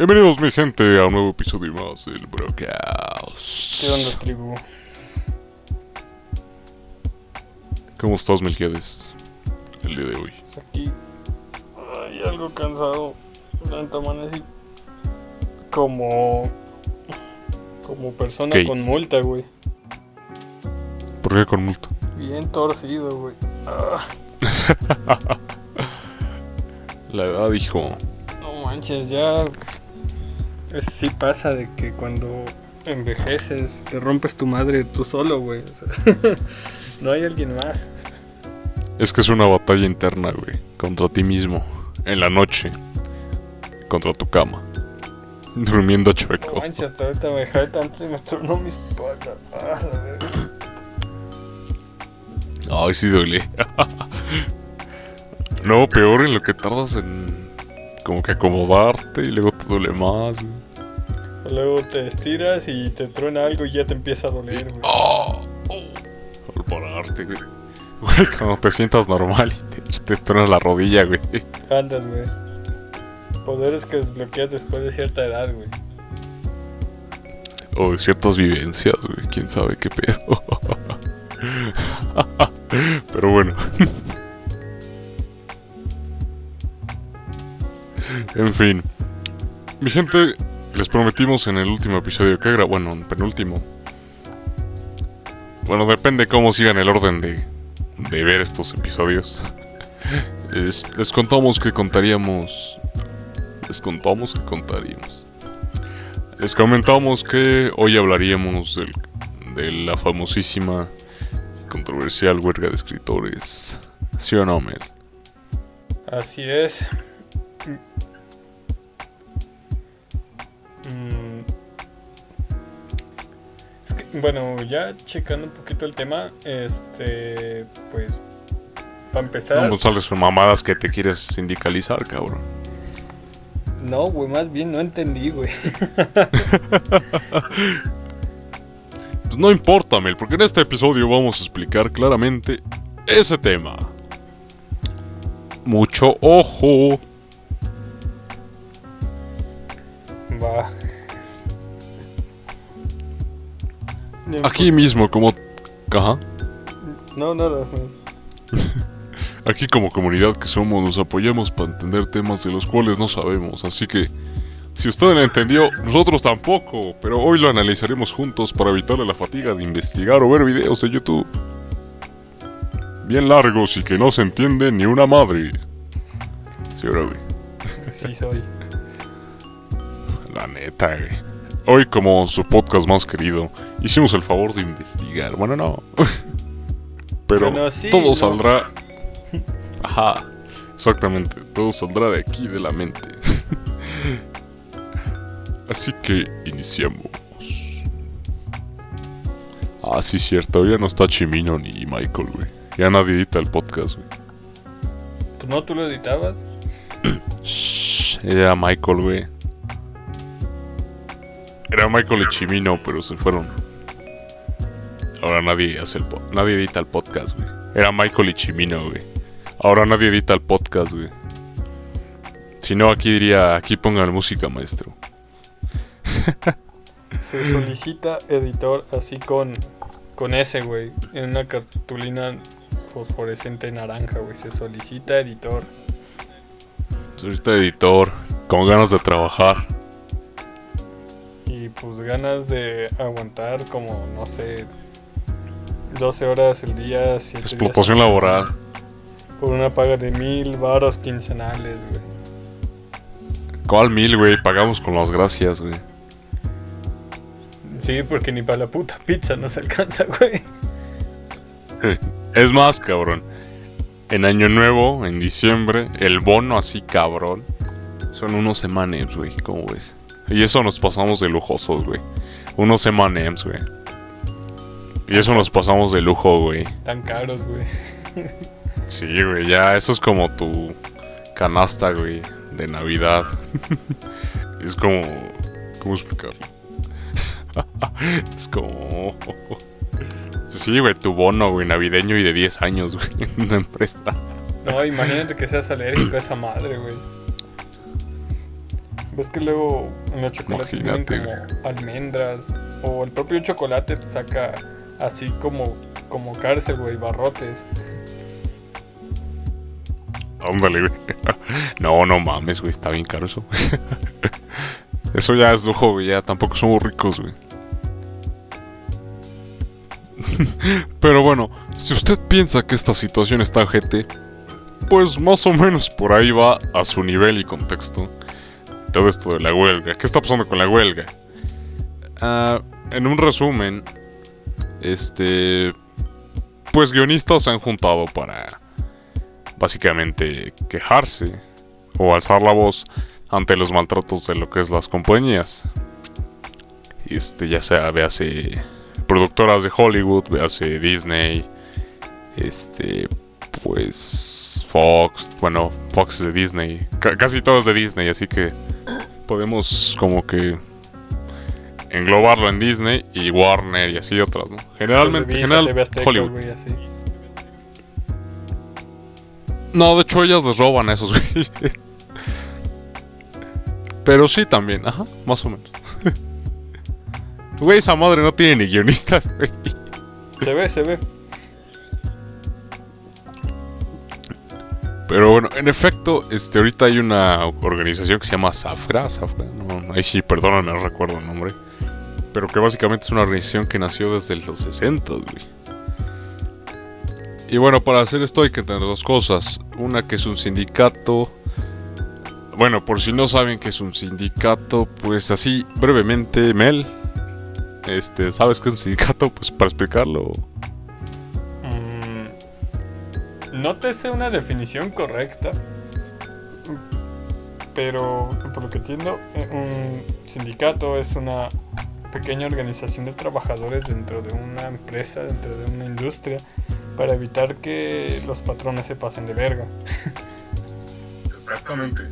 Bienvenidos mi gente a un nuevo episodio más del Broadcast. ¿Qué onda, tribu? ¿Cómo estás, Melquiades? El día de hoy. Pues aquí. Ay, algo cansado. Tanta así. Como. Como persona ¿Qué? con multa, güey. ¿Por qué con multa? Bien torcido, güey. Ah, La edad, hijo. no manches, ya. Es- Sí pasa de que cuando envejeces te rompes tu madre tú solo, güey. O sea, no hay alguien más. Es que es una batalla interna, güey. Contra ti mismo. En la noche. Contra tu cama. Durmiendo No chueco. manches, hasta ahorita me dejé tanto y me tronó mi espalda. Ah, la verga. Ay, sí duele. no, peor en lo que tardas en. Como que acomodarte y luego te duele más, güey. Luego te estiras y te truena algo y ya te empieza a doler, güey. Oh, Al pararte, güey. Güey, cuando te sientas normal y te, te truenas la rodilla, güey. Andas, güey. Poderes que desbloqueas después de cierta edad, güey. O de ciertas vivencias, güey. Quién sabe qué pedo. Pero bueno. en fin. Mi gente, les prometimos en el último episodio que grabó. Bueno, en penúltimo. Bueno, depende cómo sigan el orden de, de ver estos episodios. Les, contamos que contaríamos. Les contamos que contaríamos. Les comentamos que hoy hablaríamos de la famosísima y controversial huelga de escritores. ¿Sí o no? Así es. Mm. Es que, bueno, ya checando un poquito el tema, este, pues, para empezar, No sales con mamadas que te quieres sindicalizar, cabrón. no, güey, más bien no entendí, güey. Pues no importa, Mel, porque en este episodio vamos a explicar claramente ese tema. Mucho ojo. Aquí mismo, como... Ajá. No, nada. Aquí como comunidad que somos nos apoyamos para entender temas de los cuales no sabemos, así que si usted lo entendió, nosotros tampoco, pero hoy lo analizaremos juntos para evitarle la fatiga de investigar o ver videos de YouTube. Bien largos y que no se entiende ni una madre. Sí, güey. Sí soy. La neta, güey. Hoy, como su podcast más querido, hicimos el favor de investigar. Bueno, no. Pero Bueno, sí, todo ¿no? saldrá. Ajá. Exactamente. Todo saldrá de aquí, de la mente. Así que iniciamos. Ah, sí, cierto. Ya no está Chimino ni Michael, güey. Ya nadie edita el podcast, güey. No, tú lo editabas. Shh, era Michael, güey. Era Michael y Chimino, pero se fueron. Ahora nadie hace el po- nadie edita el podcast, güey. Era Michael y Chimino, güey. Ahora nadie edita el podcast, güey. Si no, aquí diría, aquí pongan música, maestro. Se solicita editor así con, con ese, güey. En una cartulina fosforescente naranja, güey. Se solicita editor. Ahorita editor, con ganas de trabajar. Y pues ganas de aguantar como, no sé, 12 horas el día, 7 días Explotación la laboral. Por una paga de mil varos quincenales, güey. ¿Cuál mil, güey? Pagamos con las gracias, güey. Sí, porque ni para la puta pizza nos alcanza, güey. Es más, cabrón. En Año Nuevo, en diciembre, el bono así, cabrón. Son unos emanems, güey. ¿Cómo ves? Y eso nos pasamos de lujosos, güey. Unos emanems, güey. Y eso nos pasamos de lujo, güey. Tan caros, güey. Sí, güey. Ya, eso es como tu canasta, güey. De Navidad. es como... ¿Cómo explicarlo? es como... Sí, güey, tu bono, güey, navideño y de 10 años, güey, en una empresa. No, imagínate que seas alérgico a esa madre, güey. Ves que luego en los chocolates tienen como almendras o el propio chocolate te saca así como, como cárcel, güey, barrotes. Ándale, güey. No, no mames, güey, está bien caro eso. Eso ya es lujo, güey, ya tampoco somos ricos, güey. Pero bueno, si usted piensa que esta situación está GT, pues más o menos por ahí va a su nivel y contexto todo esto de la huelga. ¿Qué está pasando con la huelga? Ah, en un resumen, este, pues guionistas se han juntado para básicamente quejarse o alzar la voz ante los maltratos de lo que es las compañías. Este, ya sea, véase productoras de Hollywood, véase Disney, este, pues Fox, bueno, Fox es de Disney, casi todos de Disney, así que podemos como que englobarlo en Disney y Warner y así otras, ¿no? Generalmente, general, Hollywood. No, de hecho ellas les roban a esos güeyes. Pero sí también, ajá, más o menos. Güey, esa madre no tiene ni guionistas, güey. Se ve, se ve. Pero bueno, en efecto, este, ahorita hay una organización que se llama Safra, Safra, no, ahí sí, perdón, no recuerdo el nombre. Pero que básicamente es una organización que nació desde los 60, güey. Y bueno, para hacer esto hay que tener dos cosas. Una que es un sindicato bueno, por si no saben que es un sindicato, pues así brevemente, Mel, este, ¿sabes qué es un sindicato? Pues para explicarlo. No te sé una definición correcta, pero por lo que entiendo, eh, un sindicato es una pequeña organización de trabajadores dentro de una empresa, dentro de una industria, para evitar que los patrones se pasen de verga. Exactamente.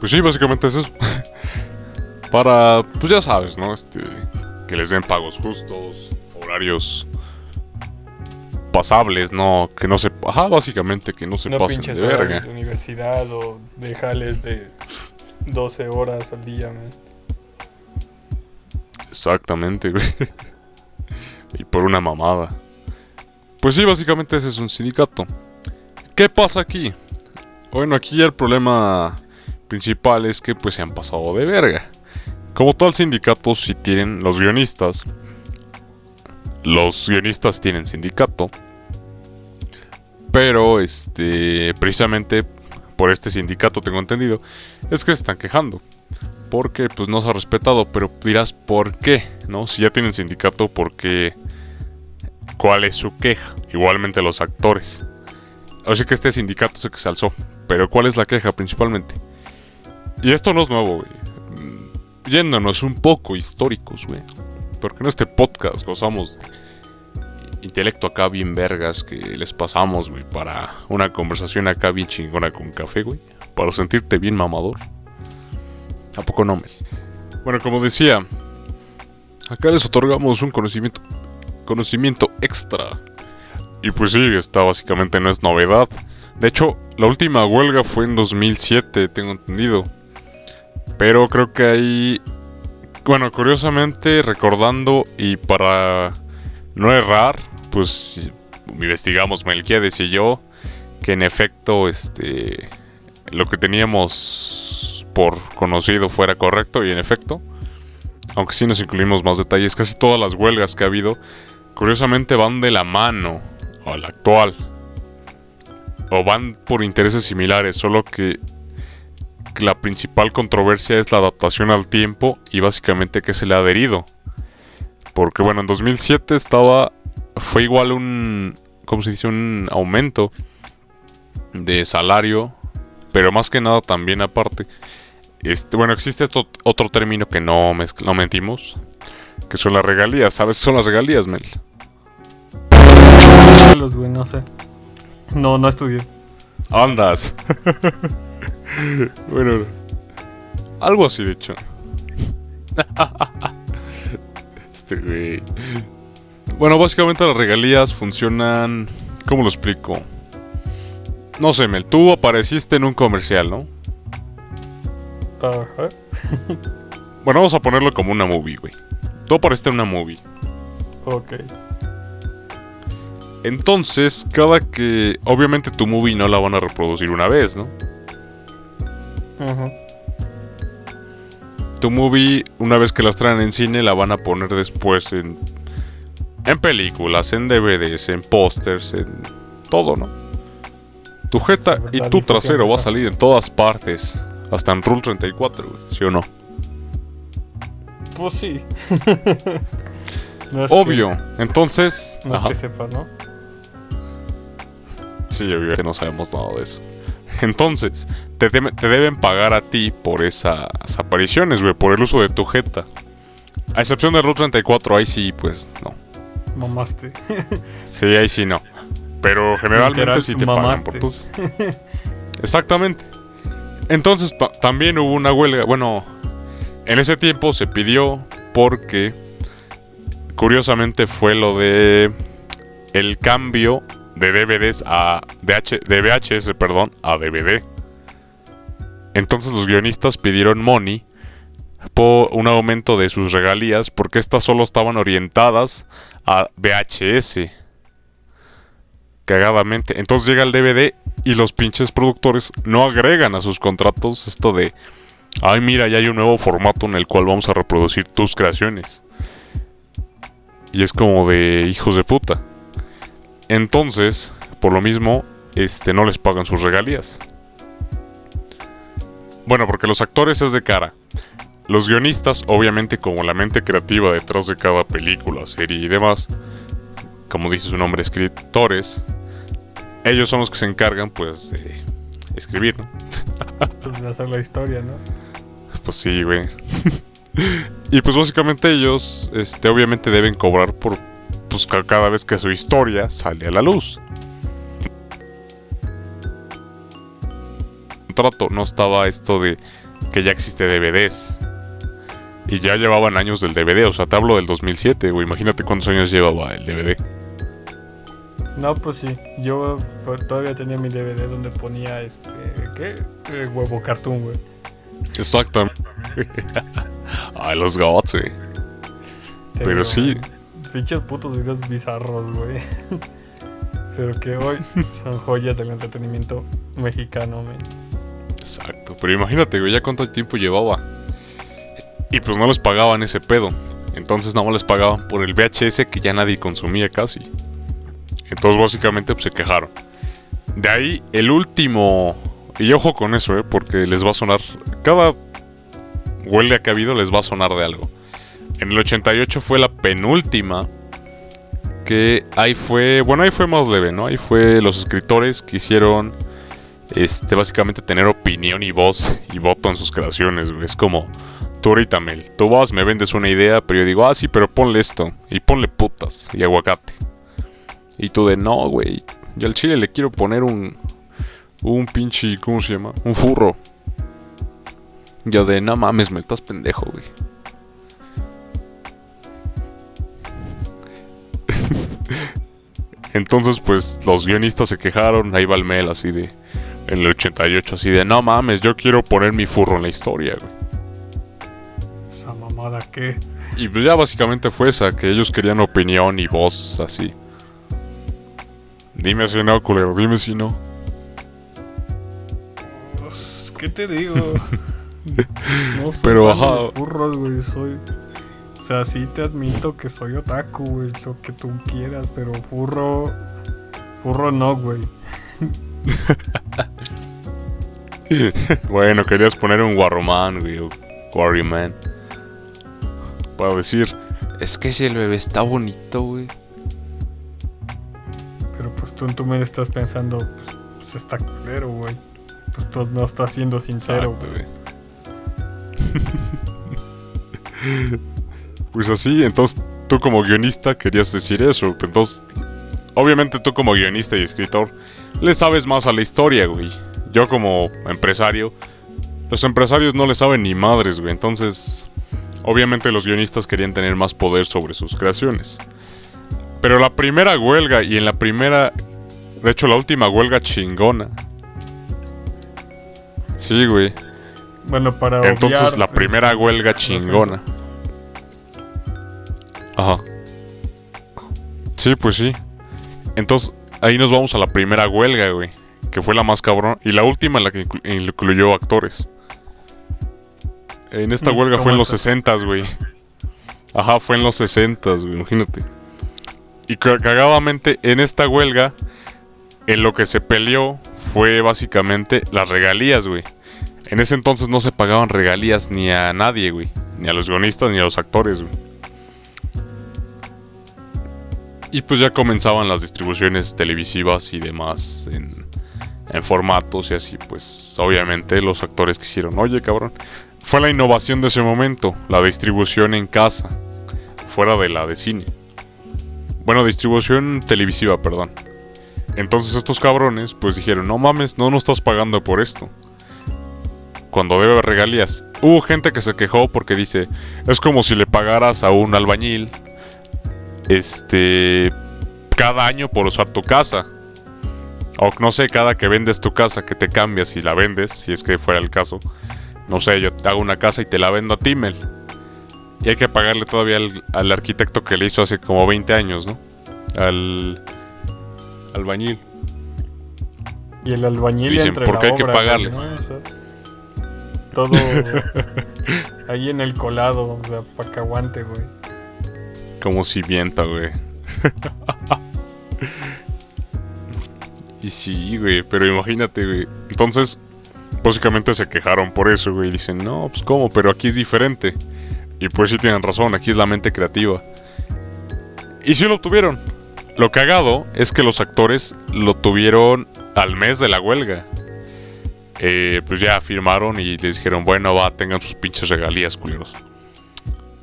Pues sí, básicamente es eso. Para, pues ya sabes, ¿no? Este, que les den pagos justos, horarios pasables, no, que no se, ajá, básicamente que no se pasen de verga. De universidad o déjales de 12 horas al día, man. Exactamente, güey. y por una mamada. Pues sí, básicamente ese es un sindicato. ¿Qué pasa aquí? Bueno, aquí el problema principal es que pues se han pasado de verga. Como tal sindicato si tienen los guionistas. Los guionistas tienen sindicato. Pero este precisamente por este sindicato tengo entendido es que se están quejando. Porque pues no se ha respetado, pero dirás ¿por qué? ¿No? Si ya tienen sindicato, ¿por qué? ¿Cuál es su queja? Igualmente los actores. Así que este sindicato sé que se alzó. Pero ¿cuál es la queja principalmente? Y esto no es nuevo, güey. Yéndonos un poco históricos, güey. Porque en este podcast gozamos intelecto acá bien vergas que les pasamos, güey, para una conversación acá bien chingona con café, güey. Para sentirte bien mamador. ¿A poco no, Mel? Bueno, como decía, acá les otorgamos un conocimiento, conocimiento extra. Y pues sí, esta básicamente no es novedad. De hecho, la última huelga fue en 2007, tengo entendido. Pero creo que ahí, bueno, curiosamente recordando y para no errar, pues investigamos Melquiades y yo que en efecto este lo que teníamos por conocido fuera correcto y en efecto, aunque sí nos incluimos más detalles, casi todas las huelgas que ha habido curiosamente van de la mano a la actual o van por intereses similares, solo que la principal controversia es la adaptación al tiempo y básicamente que se le ha adherido. Porque bueno, en 2007 estaba fue igual un ¿cómo se dice? un aumento de salario, pero más que nada también aparte este, bueno, existe otro, término que no, no mentimos, que son las regalías. ¿Sabes qué son las regalías, Mel? no sé. No, no estudié. Andas. bueno, algo así de hecho. este güey. Bueno, básicamente las regalías funcionan. ¿Cómo lo explico? no sé, Mel, tú apareciste en un comercial, ¿no? Ajá. Bueno, vamos a ponerlo como una movie, güey. Tú apareciste en una movie. Ok. Entonces, cada que... Obviamente tu movie no la van a reproducir una vez, ¿no? Ajá. Tu movie, una vez que las traen en cine, la van a poner después en... En películas, en DVDs, en pósters, en... Todo, ¿no? Tu jeta y tu trasero va a salir en todas partes. Hasta en Rule 34, güey. ¿Sí o no? Pues sí. No Obvio. Entonces... No ajá. que sepa, ¿no? Sí, obvio que no sabemos nada de eso. Entonces, te, te deben pagar a ti por esas apariciones, güey, por el uso de tu jeta. A excepción de Route 34, ahí sí, pues no. Mamaste. Sí, ahí sí no. Pero generalmente Literal, sí te pagan por tus. Exactamente. Entonces ta- también hubo una huelga. Bueno, en ese tiempo se pidió porque curiosamente fue lo de el cambio de DVDs a H- VHS, perdón, a DVD. Entonces los guionistas pidieron money por un aumento de sus regalías porque estas solo estaban orientadas a VHS. Cagadamente. Entonces llega el DVD y los pinches productores no agregan a sus contratos esto de, ay mira, ya hay un nuevo formato en el cual vamos a reproducir tus creaciones. Y es como de hijos de puta. Entonces, por lo mismo, este, no les pagan sus regalías. Bueno, porque los actores es de cara. Los guionistas, obviamente como la mente creativa detrás de cada película, serie y demás, como dice su nombre, escritores, ellos son los que se encargan, pues, de escribir, ¿no? De hacer la historia, ¿no? Pues sí, güey. y pues básicamente ellos, este, obviamente deben cobrar por, pues, ca- cada vez que su historia sale a la luz. Contrato, no estaba esto de que ya existe DVDs. Y ya llevaban años del DVD, o sea, te hablo del 2007, güey. Imagínate cuántos años llevaba el DVD. No, pues sí. Yo pues, todavía tenía mi DVD donde ponía este. ¿Qué? Eh, huevo cartoon, güey. Exactamente. Ay, los gods, güey. Pero sí. Pinches putos videos bizarros, güey. Pero que hoy son joyas del entretenimiento mexicano, men. Exacto, pero imagínate, güey, ya cuánto tiempo llevaba. Y pues no les pagaban ese pedo. Entonces nada más les pagaban por el VHS que ya nadie consumía casi. Entonces básicamente pues, se quejaron. De ahí el último... Y ojo con eso, eh, porque les va a sonar... Cada huelga que ha habido les va a sonar de algo. En el 88 fue la penúltima. Que ahí fue... Bueno, ahí fue más leve, ¿no? Ahí fue los escritores que hicieron este, básicamente tener opinión y voz y voto en sus creaciones, güey. Es como, tú ahorita, Mel, tú vas, me vendes una idea, pero yo digo, ah, sí, pero ponle esto, y ponle putas, y aguacate. Y tú de, no, güey, yo al chile le quiero poner un, un pinche, ¿cómo se llama? Un furro. Yo de, no mames, Mel, estás pendejo, güey. Entonces, pues, los guionistas se quejaron, ahí va el Mel así de en el 88 así de no mames, yo quiero poner mi furro en la historia, güey. Esa mamada que. Y pues ya básicamente fue esa, que ellos querían opinión y voz así. Dime si no, culero, dime si no. Pues, ¿Qué te digo? no soy Pero, ajá. furros, güey. Soy. O sea, sí te admito que soy otaku, güey. Lo que tú quieras, pero furro. Furro no, güey. bueno, querías poner un Warroman, güey, o Warriorman. Para decir, es que si el bebé está bonito, güey. Pero pues tú en tu mente estás pensando, pues, pues está culero, güey. Pues tú no estás siendo sincero, Exacto, güey. pues así, entonces tú como guionista querías decir eso. Entonces, obviamente tú como guionista y escritor le sabes más a la historia, güey. Yo como empresario, los empresarios no le saben ni madres, güey. Entonces, obviamente los guionistas querían tener más poder sobre sus creaciones. Pero la primera huelga y en la primera, de hecho la última huelga chingona, Sí, güey. Bueno, para Entonces obviar, la primera este, huelga no sé. Ajá. Sí, pues sí. Entonces, ahí nos vamos a la primera huelga, güey. Que fue la más cabrón. Y la última en la que inclu- incluyó actores. En esta Mm, huelga ¿cómo fue en los esta? 60, güey. Ajá, fue en los 60, güey, imagínate. Y ca- cagadamente, en esta huelga, en lo que se peleó fue básicamente las regalías, güey. En ese entonces no se pagaban regalías ni a nadie, güey. Ni a los guionistas ni a los actores, güey. Y pues ya comenzaban las distribuciones televisivas y demás en, formatos y así, pues obviamente los actores quisieron, oye cabrón, fue la innovación de ese momento, la distribución en casa, fuera de la de cine. Bueno, distribución televisiva, perdón. Entonces estos cabrones pues dijeron, no mames, no nos estás pagando por esto. Cuando debe regalías. Hubo gente que se quejó porque dice, es como si le pagaras a un albañil este cada año por usar tu casa. O no sé, cada que vendes tu casa, que te cambias y la vendes, si es que fuera el caso. No sé, yo te hago una casa y te la vendo a Timmel. Y hay que pagarle todavía al, al arquitecto que le hizo hace como 20 años, ¿no? Al albañil. Y el albañil Dicen, entre ¿por la qué hay que pagarles? güey, ¿no? O sea, todo ahí en el colado, o sea, para que aguante, güey. Como si vienta, güey. y sí, güey, pero imagínate, güey. Entonces, básicamente se quejaron por eso, güey. Dicen, no, pues cómo, pero aquí es diferente. Y pues sí tienen razón, aquí es la mente creativa. Y sí lo tuvieron. Lo cagado es que los actores lo tuvieron al mes de la huelga. Eh, pues ya firmaron y les dijeron, bueno, va, tengan sus pinches regalías, culeros.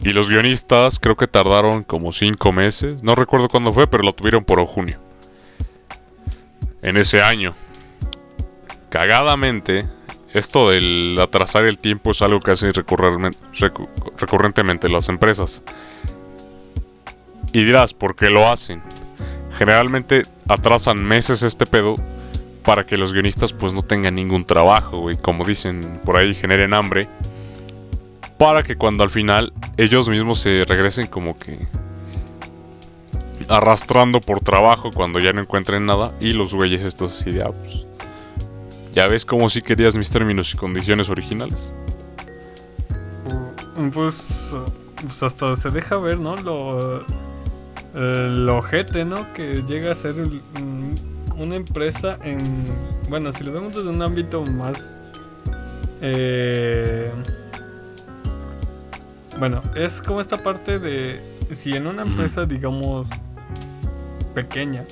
Y los guionistas creo que tardaron como 5 meses. No recuerdo cuándo fue, pero lo tuvieron por junio. En ese año. Cagadamente, esto del atrasar el tiempo es algo que hacen recurrentemente las empresas. Y dirás, ¿por qué lo hacen? Generalmente atrasan meses este pedo para que los guionistas pues no tengan ningún trabajo, güey. Como dicen por ahí, generen hambre para que cuando al final ellos mismos se regresen como que arrastrando por trabajo cuando ya no encuentren nada y los güeyes estos así de ah, pues, ya ves como si querías mis términos y condiciones originales Mm, Pues, pues hasta se deja ver, ¿no? Lo, el ojete, ¿no? Que llega a ser una empresa en... Bueno, si lo vemos desde un ámbito más... eh, bueno, es como esta parte de... Si en una empresa, digamos, pequeña,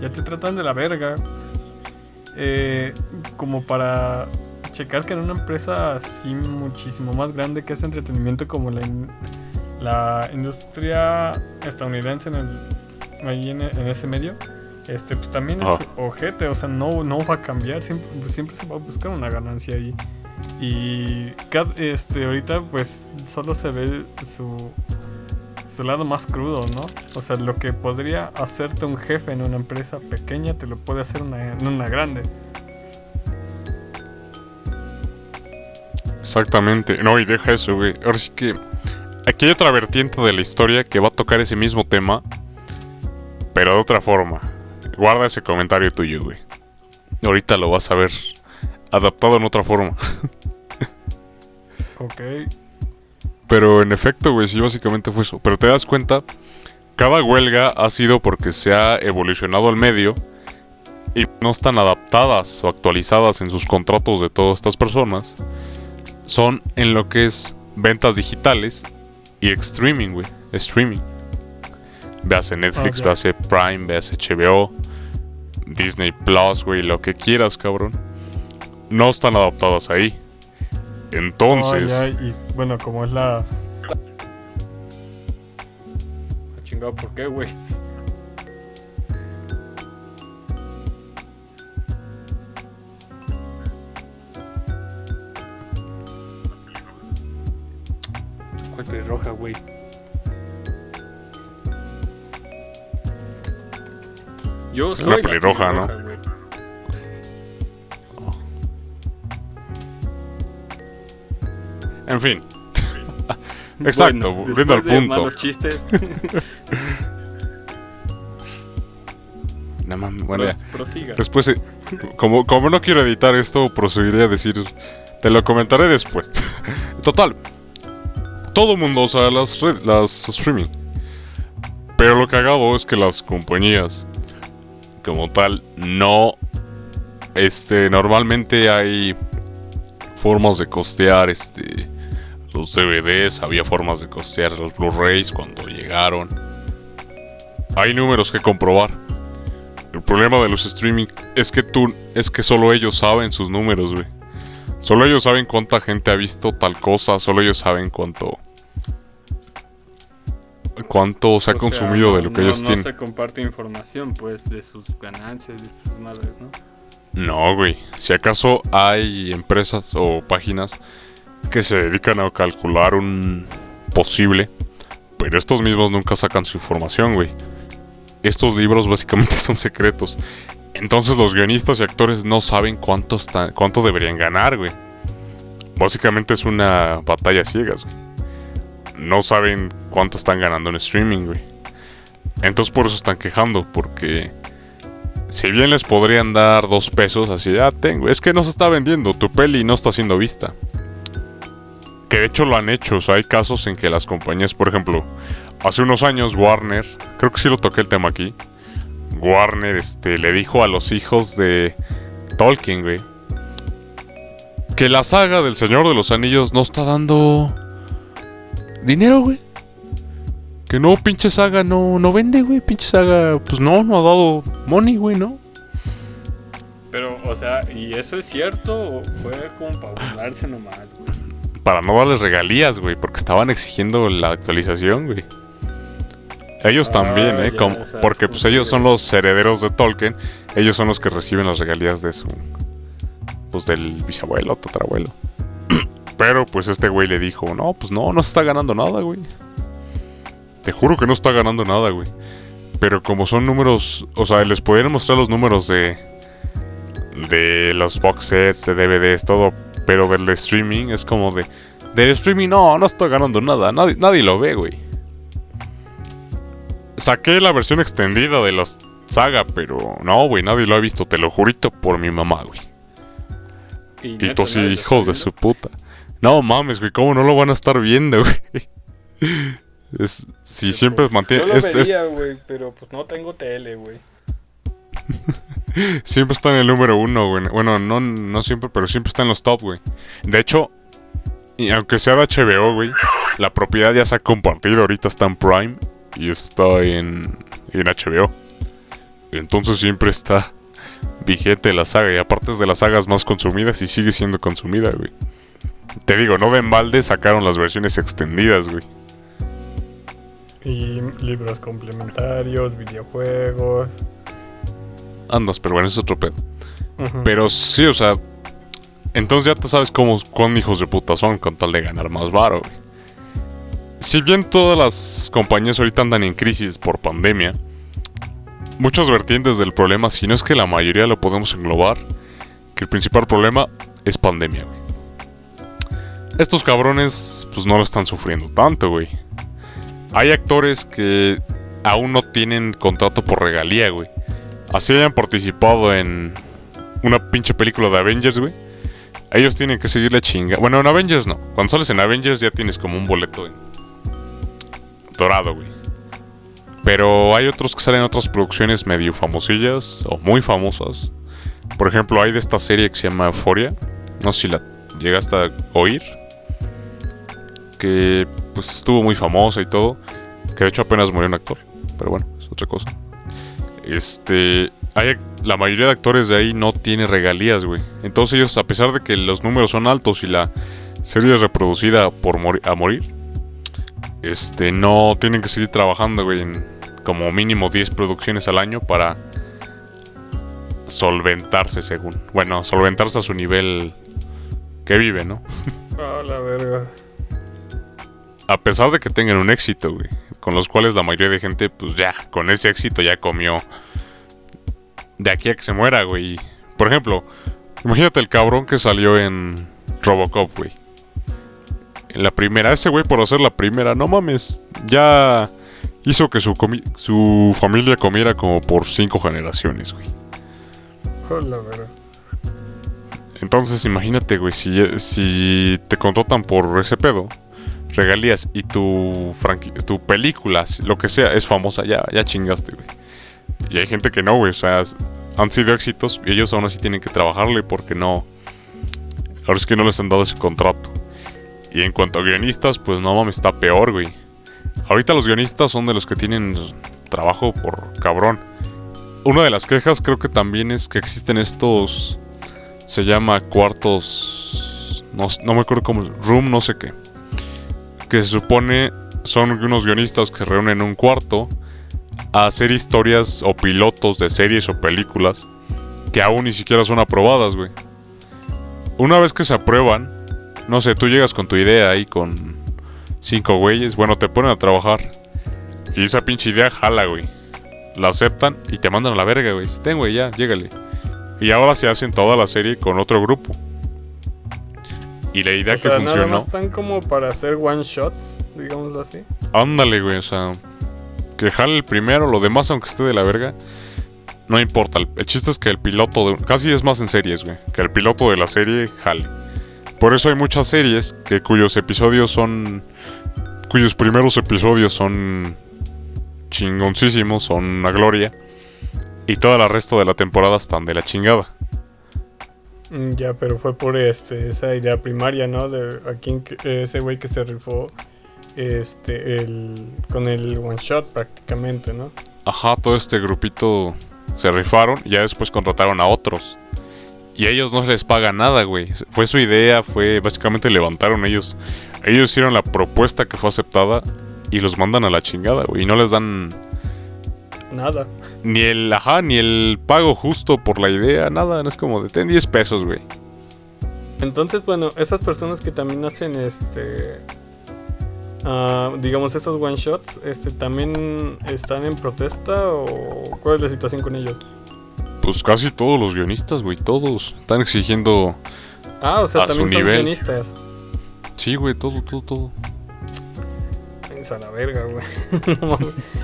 ya te tratan de la verga, eh, como para checar que en una empresa así muchísimo más grande que hace entretenimiento como la, in- la industria estadounidense en el, ahí en, en ese medio, este pues también es Ah. ojete, o sea, no, no va a cambiar, siempre, pues, siempre se va a buscar una ganancia ahí. Y este ahorita pues solo se ve su su lado más crudo, ¿no? O sea, lo que podría hacerte un jefe en una empresa pequeña te lo puede hacer una, en una grande. exactamente. No y deja eso güey. Ahora sí que aquí hay otra vertiente de la historia que va a tocar ese mismo tema pero de otra forma. Guarda ese comentario tuyo güey. Ahorita lo vas a ver adaptado en otra forma Ok. Pero en efecto, güey, sí, básicamente fue eso. Pero te das cuenta, cada huelga ha sido porque se ha evolucionado el medio y no están adaptadas o actualizadas en sus contratos de todas estas personas. Son en lo que es ventas digitales y streaming, güey. Streaming. Véase Netflix, véase Prime, véase HBO, Disney Plus, güey, lo que quieras, cabrón. No están adaptadas ahí. Entonces... Ya, y bueno, como es la. Ah, Chingado, ¿por qué, güey? ¿Cuál pelirroja, güey? Yo soy Una la pelirroja, ¿no? En fin. Exacto, Bueno, volviendo al después de punto. malos chistes, No mames, bueno, ya. prosiga. Después, eh, como, como no quiero editar esto, procederé a decir. Te lo comentaré después. Total. Todo mundo usa las, red- las streaming. Pero lo cagado es que las compañías, como tal, no. Este, normalmente hay formas de costear este, los DVDs, había formas de costear los Blu-rays cuando llegaron. Hay números que comprobar. El problema de los streaming es que tú, es que solo ellos saben sus números, güey. Solo ellos saben cuánta gente ha visto tal cosa, solo ellos saben cuánto cuánto se ha O sea, consumido de no- lo que no- ellos no tienen. se comparte información, pues, de sus ganancias, de estas madres, ¿no? No, güey. Si acaso hay empresas o páginas que se dedican a calcular un posible, pero estos mismos nunca sacan su información, güey. Estos libros básicamente son secretos. Entonces los guionistas y actores no saben cuánto, cuánto deberían ganar, güey. Básicamente es una batalla ciegas, güey. No saben cuánto están ganando en streaming, güey. Entonces por eso están quejando, porque si bien les podrían dar dos pesos, así, ah, tengo, es que no se está vendiendo, tu peli no está siendo vista. Que de hecho lo han hecho, o sea, hay casos en que las compañías, por ejemplo, hace unos años Warner, creo que sí lo toqué el tema aquí, Warner este, le dijo a los hijos de Tolkien, güey, que la saga del Señor de los Anillos no está dando dinero, güey. Que no, pinche saga no, no vende, güey. Pinche saga, pues no, no ha dado money, güey, ¿no? Pero, o sea, ¿y eso es cierto o fue como para burlarse nomás, güey? Para no darles regalías, güey, porque estaban exigiendo la actualización, güey. Ellos Ah, también, ¿eh? ya, Como- o sea, porque es pues ellos son los herederos de Tolkien. Ellos son los que reciben las regalías de su... Pues del bisabuelo, tatarabuelo. Pero pues este güey le dijo, no, pues no, no se está ganando nada, güey. Te juro que no está ganando nada, güey. Pero como son números, o sea, les podrían mostrar los números de... De los box sets, de DVDs, todo. Pero del streaming es como de... Del streaming no, no estoy ganando nada. Nadie, nadie lo ve, güey. Saqué la versión extendida de la saga, pero no, güey, nadie lo ha visto, te lo jurito por mi mamá, güey. Y nadie lo hijos de su puta. No mames, güey, ¿cómo no lo van a estar viendo, güey? Es, si siempre Pues, mantiene. Yo lo es- vería, güey, pero pues no tengo tele, güey. siempre está en el número uno, güey. Bueno, no, no siempre, pero siempre está en los top, güey. De hecho, y aunque sea de HBO, güey, la propiedad ya se ha compartido. Ahorita está en Prime y está en, en HBO. Entonces siempre está vigente la saga. Y aparte es de las sagas más consumidas y sigue siendo consumida, güey. Te digo, no de embalde sacaron las versiones extendidas, güey. Y libros complementarios, videojuegos. Andas, pero bueno, eso es otro pedo. Pero sí, o sea. Entonces ya te sabes cómo, cuán hijos de puta son con tal de ganar más varo, güey. Si bien todas las compañías ahorita andan en crisis por pandemia, muchas vertientes del problema, si no es que la mayoría lo podemos englobar, que el principal problema es pandemia, güey. Estos cabrones, pues no lo están sufriendo tanto, güey. Hay actores que aún no tienen contrato por regalía, güey. Así hayan participado en una pinche película de Avengers, güey. Ellos tienen que seguirle chinga. Bueno, en Avengers no. Cuando sales en Avengers ya tienes como un boleto en dorado, güey. Pero hay otros que salen en otras producciones medio famosillas o muy famosas. Por ejemplo, hay de esta serie que se llama Euphoria. No sé si la llegaste a oír. Que pues estuvo muy famosa y todo. Que de hecho apenas murió un actor. Pero bueno, es otra cosa. Este. La mayoría de actores de ahí no tiene regalías, güey. Entonces ellos, a pesar de que los números son altos y la serie es reproducida por a morir, este, no tienen que seguir trabajando, güey, en como mínimo 10 producciones al año para solventarse, según. Bueno, solventarse a su nivel que vive, ¿no? Ah, la verga. A pesar de que tengan un éxito, güey. Con los cuales la mayoría de gente, pues ya, con ese éxito ya comió. De aquí a que se muera, güey. Por ejemplo, imagínate el cabrón que salió en Robocop, güey. En la primera, ese güey por hacer la primera, no mames, ya hizo que su, su familia comiera como por cinco generaciones, güey. Hola, verdad. Entonces imagínate, güey, si, si te contratan por ese pedo, regalías y tu, tu película, lo que sea, es famosa, ya, ya chingaste, güey. Y hay gente que no, güey, o sea, han sido éxitos y ellos aún así tienen que trabajarle porque no. Ahora es que no les han dado ese contrato. Y en cuanto a guionistas, pues no mames, está peor, güey. Ahorita los guionistas son de los que tienen trabajo por cabrón. Una de las quejas creo que también es que existen estos. Se llama cuartos. No, no me acuerdo cómo. Room, no sé qué. Que se supone son unos guionistas que reúnen un cuarto a hacer historias o pilotos de series o películas que aún ni siquiera son aprobadas, güey. Una vez que se aprueban, no sé, tú llegas con tu idea ahí con cinco güeyes, bueno, te ponen a trabajar. Y esa pinche idea jala, güey. La aceptan y te mandan a la verga, güey. Ten, güey, ya, llégale. Y ahora se hacen toda la serie con otro grupo. Y la idea que funcionó. Nada más están como para hacer one shots, digámoslo así. Ándale, güey, o sea, que jale el primero, lo demás, aunque esté de la verga, no importa. El, chiste es que el piloto, de, casi es más en series, güey, que el piloto de la serie jale. Por eso hay muchas series que cuyos episodios son, cuyos primeros episodios son chingoncísimos, son una gloria, y todo el resto de la temporada están de la chingada. Mm, ya, pero fue por este esa idea primaria, ¿no? De aquí ese güey que se rifó este el con el one shot prácticamente, ¿no? Ajá, todo este grupito se rifaron y ya después contrataron a otros. Y a ellos no les paga nada, güey. Fue su idea, fue básicamente levantaron ellos. Ellos hicieron la propuesta que fue aceptada y los mandan a la chingada, güey. Y no les dan nada. Ni el ajá, ni el pago justo por la idea, nada. Es como de ten 10 pesos, güey. Entonces, bueno, estas personas que también hacen este Ah, digamos, estos one shots, este, ¿también están en protesta o cuál es la situación con ellos? Pues casi todos los guionistas, güey, todos están exigiendo. Ah, o sea, también son guionistas. Sí, güey, todo, todo, todo. A la verga, güey.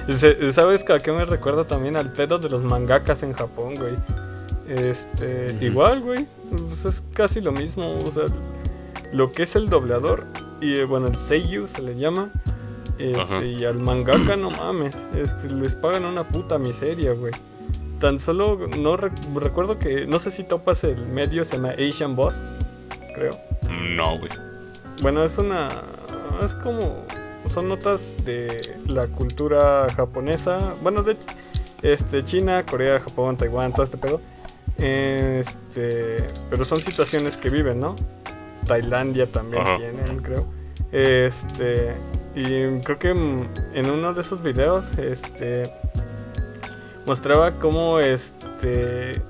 ¿Sabes a qué me recuerda también al pedo de los mangakas en Japón, güey? Este, igual, güey. Pues es casi lo mismo. O sea, lo que es el doblador y eh, bueno, el Seiyu se le llama. Este, y al mangaka, no mames. Este, les pagan una puta miseria, güey. Tan solo no recuerdo que. No sé si topas el medio, se llama Asian Boss, creo. No, güey. Bueno, es una. Es como. Son notas de la cultura japonesa. Bueno, de este, China, Corea, Japón, Taiwán, todo este pedo. Este, pero son situaciones que viven, ¿no? Tailandia también tienen, creo. Este, y creo que en uno de esos videos, este, mostraba cómo, este,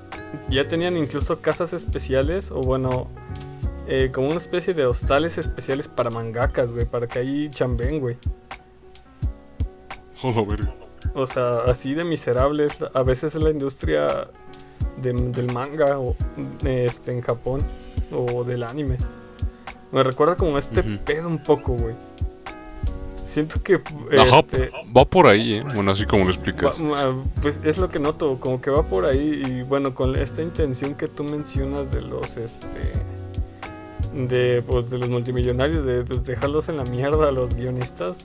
ya tenían incluso casas especiales, o bueno, eh, como una especie de hostales especiales para mangakas, güey, para que ahí chamben, güey. O sea, así de miserables. A veces la industria del manga o, este, en Japón o del anime. Me recuerda como este pedo un poco, güey. Siento que. este, va por ahí, ¿eh? Bueno, así como lo explicas. pues es lo que noto, como que va por ahí. Y bueno, con esta intención que tú mencionas de los. este de, pues, de los multimillonarios, de dejarlos en la mierda a los guionistas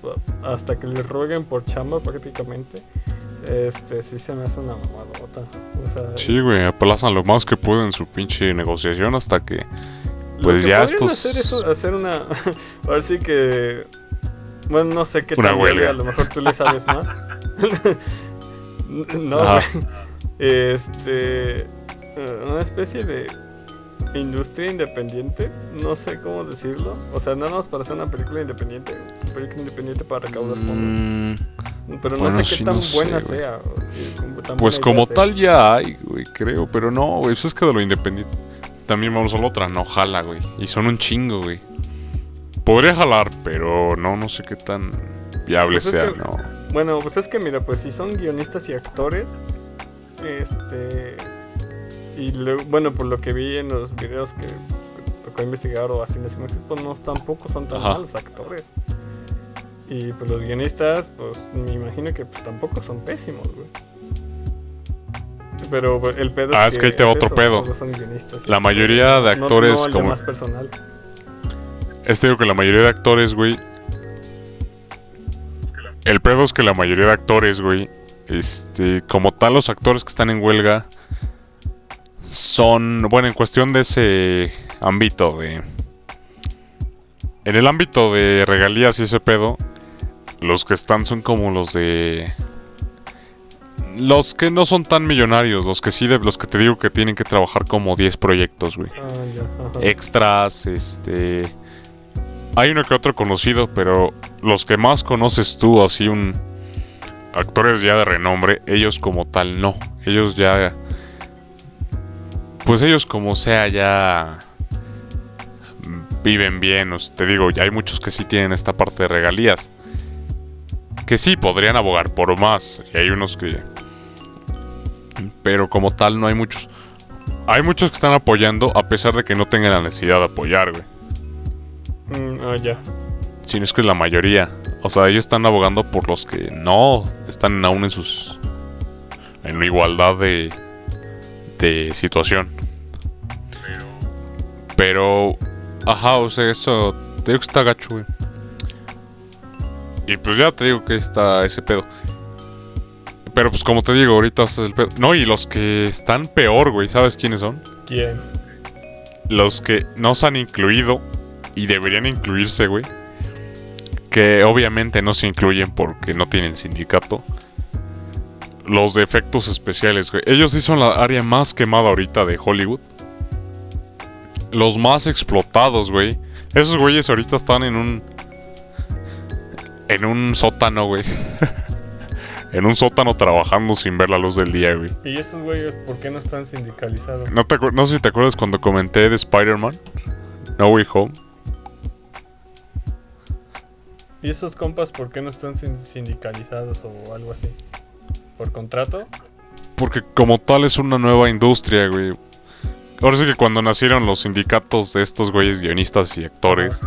hasta que les rueguen por chamba prácticamente. Este, sí se me hace una mamadota. O sea, sí, güey, aplazan lo más que pueden su pinche negociación hasta que pues ya estos. hacer es hacer una. A ver sí que. Bueno, no sé qué una huelga. A lo mejor tú le sabes más. no, Este. Una especie de industria independiente, no sé cómo decirlo. O sea, no nos parece una película independiente, una película independiente para recaudar fondos. Mm, pero no sé qué tan buena sea. pues como tal ya hay, güey, creo, pero no, güey, pues es que de lo independiente también vamos a la otra, no jala, güey. Y son un chingo, güey. Podría jalar, pero no, no sé qué tan viable pues sea, ¿no? Bueno, pues es que mira, pues si son guionistas y actores, este... Y bueno, por lo que vi en los videos que, tocó investigar o así decimos que no tampoco son tan Ajá. malos actores. Y pues los guionistas, pues me imagino que pues, tampoco son pésimos, güey. Pero pues, el pedo Ah, es que ahí te otro eso, pedo. La mayoría de actores no, como- más personal. Es digo que la mayoría de actores, güey. El pedo es que la mayoría de actores, güey. Este, como tal, los actores que están en huelga son, bueno, en cuestión de ese ámbito de. En el ámbito de regalías y ese pedo, los que están son como los de. Los que no son tan millonarios, los que sí, de, los que te digo que tienen que trabajar como 10 proyectos, güey Ah, extras, este... Hay uno que otro conocido, pero los que más conoces tú, así un... Actores ya de renombre, ellos como tal no. Ellos ya... Pues ellos como sea ya... Viven bien, o sea, te digo, ya hay muchos que sí tienen esta parte de regalías. Que sí, podrían abogar por más. Y hay unos que... Pero como tal no hay muchos. Hay muchos que están apoyando a pesar de que no tengan la necesidad de apoyar, güey. Mm, ah, ya. Si no es que es la mayoría. O sea, ellos están abogando por los que no están aún en sus. en la igualdad de. De situación. Pero. Ajá, o sea, eso. Te digo que está gacho, güey. Y pues ya te digo que está ese pedo. Pero pues como te digo, ahorita es el pedo. No, y los que están peor, güey, ¿sabes quiénes son? ¿Quién? los que no se han incluido y deberían incluirse, güey. Que obviamente no se incluyen porque no tienen sindicato. Los de efectos especiales, güey. Ellos sí son la área más quemada ahorita de Hollywood. Los más explotados, güey. Esos güeyes ahorita están en un... En un sótano, güey. en un sótano trabajando sin ver la luz del día, güey. ¿Y esos güeyes por qué no están sindicalizados? No, te no sé si te acuerdas cuando comenté de Spider-Man. No Way Home. ¿Y esos compas por qué no están sin- sindicalizados o algo así? ¿Por contrato? Porque como tal es una nueva industria, güey. Ahora sí que cuando nacieron los sindicatos de estos güeyes guionistas y actores,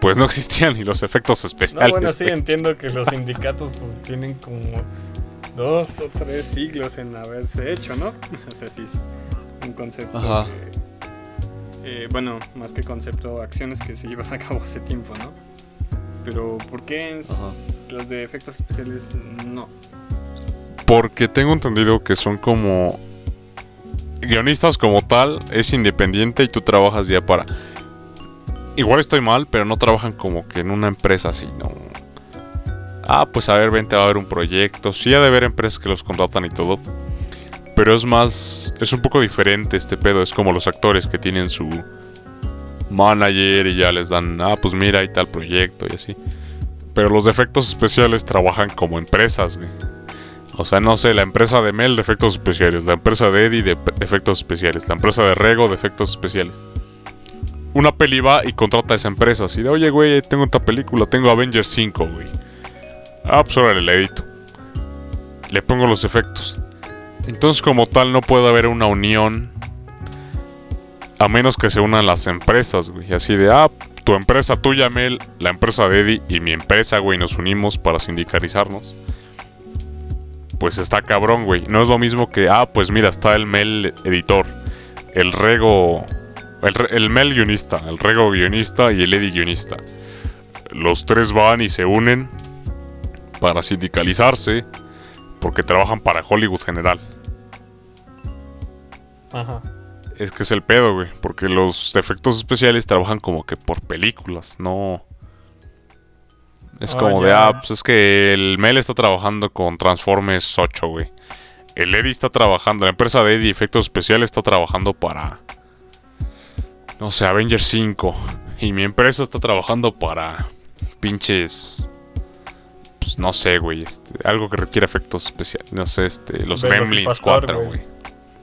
pues no existían ni los efectos No, especiales. bueno, sí, güey. entiendo que los sindicatos pues tienen como dos o tres siglos en haberse hecho, ¿no? O sea, sí es un concepto Ajá. que, eh, bueno, más que concepto, acciones que se llevan a cabo hace tiempo, ¿no? Pero ¿por qué en s- Ajá. los de efectos especiales no? Porque tengo entendido que son como guionistas como tal, es independiente y tú trabajas ya para... Igual estoy mal, pero no trabajan como que en una empresa, sino... Ah, pues a ver, vente, a haber un proyecto. Sí, ha de haber empresas que los contratan y todo. Pero es más... Es un poco diferente este pedo. Es como los actores que tienen su manager y ya les dan... Ah, pues mira, hay tal proyecto y así. Pero los efectos especiales trabajan como empresas, güey. O sea, no sé, la empresa de Mel de efectos especiales, la empresa de Eddie de, efectos especiales, la empresa de Rego de efectos especiales. Una peli va y contrata a esa empresa, así de, oye, güey, tengo esta película, tengo Avengers 5, güey. Ah, pues órale, le edito. Le pongo los efectos. Entonces, como tal, no puede haber una unión a menos que se unan las empresas, güey. Así de, ah, tu empresa tuya, Mel, la empresa de Eddie y mi empresa, güey, nos unimos para sindicalizarnos pues está cabrón, güey. No es lo mismo que, ah, pues mira, está el Mel editor, el Rego, el, Mel guionista, el Rego guionista y el Eddie guionista. Los tres van y se unen para sindicalizarse porque trabajan para Hollywood general. Ajá. Es que es el pedo, güey, porque los efectos especiales trabajan como que por películas, no... Es como de, ya. ah, pues es que el Mel está trabajando con Transformers 8, güey. El Eddie está trabajando, la empresa de Eddie Efectos Especiales está trabajando para... No sé, Avengers 5. Y mi empresa está trabajando para pinches... Pues no sé, güey, este, algo que requiere efectos especiales. No sé, este, los Gremlins Velocipastor, 4, güey. güey.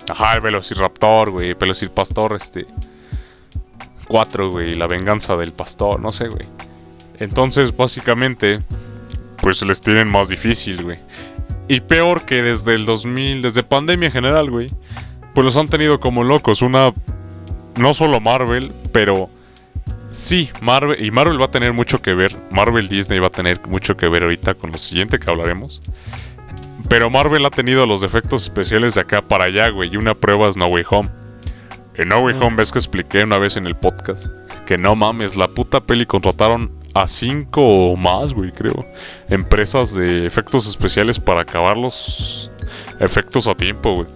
Ajá, el Velociraptor, güey. Velociraptor, este. 4, güey. La venganza del pastor, no sé, güey. Entonces, básicamente, pues les tienen más difícil, güey. Y peor que desde el 2000, desde pandemia en general, güey. Pues los han tenido como locos. Una. no solo Marvel, pero sí, Marvel, y Marvel va a tener mucho que ver, Marvel Disney va a tener mucho que ver ahorita con lo siguiente que hablaremos. Pero Marvel ha tenido los efectos especiales de acá para allá, güey, y una prueba es No Way Home. En No Way Home ves que expliqué una vez en el podcast que no mames, la puta peli contrataron a cinco o más, güey, creo, empresas de efectos especiales para acabar los efectos a tiempo, güey.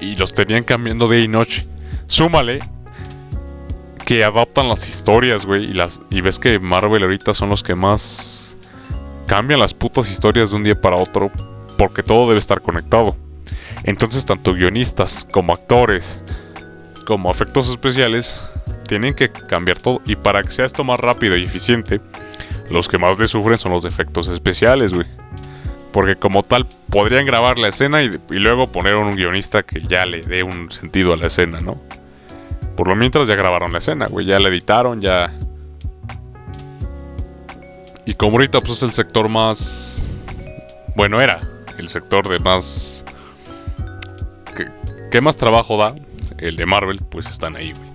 Y los tenían cambiando día y noche. Súmale que adaptan las historias, güey, y las y ves que Marvel ahorita son los que más cambian las putas historias de un día para otro porque todo debe estar conectado. Entonces, tanto guionistas como actores como efectos especiales tienen que cambiar todo. Y para que sea esto más rápido y eficiente, los que más le sufren son los efectos especiales, güey. Porque como tal, podrían grabar la escena y, luego poner un guionista que ya le dé un sentido a la escena, ¿no? Por lo mientras ya grabaron la escena, güey. Ya la editaron, ya... Y como ahorita pues es el sector más... Bueno, era el sector de más... que, más trabajo da, el de Marvel, pues están ahí, güey.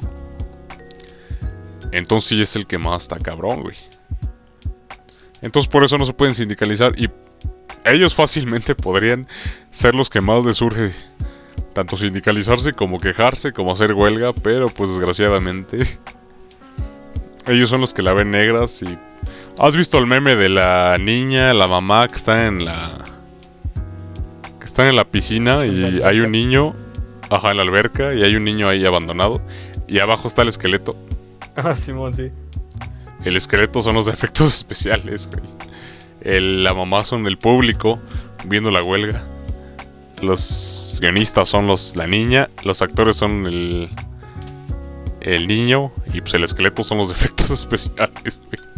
Entonces sí es el que más está cabrón, güey. Entonces por eso no se pueden sindicalizar y ellos fácilmente podrían ser los que más les surge tanto sindicalizarse como quejarse, como hacer huelga, pero pues desgraciadamente ellos son los que la ven negras y ¿Has visto el meme de la niña, la mamá que está en la que están en la piscina y hay un niño, ajá, en la alberca y hay un niño ahí abandonado y abajo está el esqueleto? Ah, Simón, sí. El esqueleto son los efectos especiales, güey. El, la mamá son el público viendo la huelga. Los guionistas son los la niña, los actores son el el niño y pues el esqueleto son los efectos especiales, güey.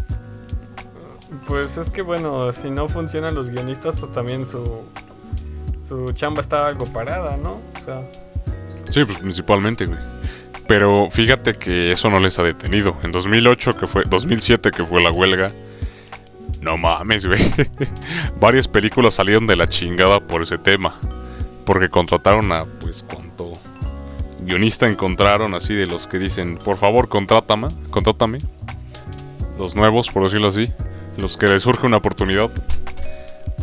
Pues es que bueno, si no funcionan los guionistas, pues también su su chamba está algo parada, ¿no? O sea, Sí, pues principalmente, güey. Pero fíjate que eso no les ha detenido. En 2008, que fue 2007 que fue la huelga, no mames, güey. Varias películas salieron de la chingada por ese tema. Porque contrataron a, pues, cuánto guionista encontraron así de los que dicen, por favor, contrátame, contrátame. Los nuevos, por decirlo así. Los que les surge una oportunidad.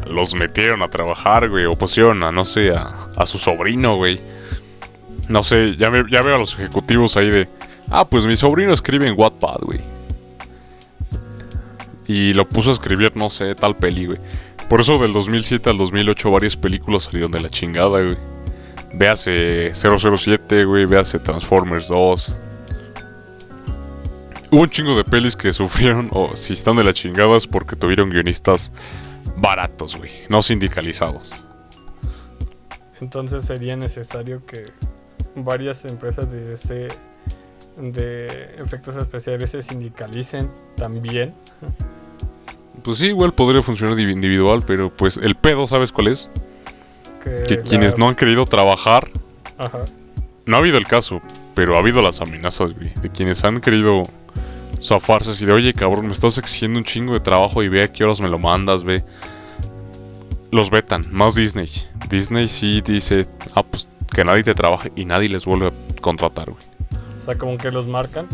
Los metieron a trabajar, güey. O pusieron a, no sé, a, a su sobrino, güey. No sé, ya, veo a los ejecutivos ahí de... Ah, pues mi sobrino escribe en Wattpad, güey. Y lo puso a escribir, no sé, tal peli, güey. Por eso del 2007 al 2008 varias películas salieron de la chingada, güey. Véase 007, güey, véase Transformers 2. Hubo un chingo de pelis que sufrieron, o si están de la chingada es porque tuvieron guionistas baratos, güey, no sindicalizados. entonces sería necesario que varias empresas de ese de efectos especiales se sindicalicen también. Pues sí, igual podría funcionar div- individual, pero pues el pedo, ¿sabes cuál es? Que la- quienes no han querido trabajar, Ajá. no ha habido el caso, pero ha habido las amenazas, güey, de quienes han querido zafarse así de, oye, cabrón, me estás exigiendo un chingo de trabajo y ve a qué horas me lo mandas, ve. Los vetan, más Disney. Disney sí dice, ah, pues que nadie te trabaje y nadie les vuelve a contratar, güey. O sea, como que los marcan.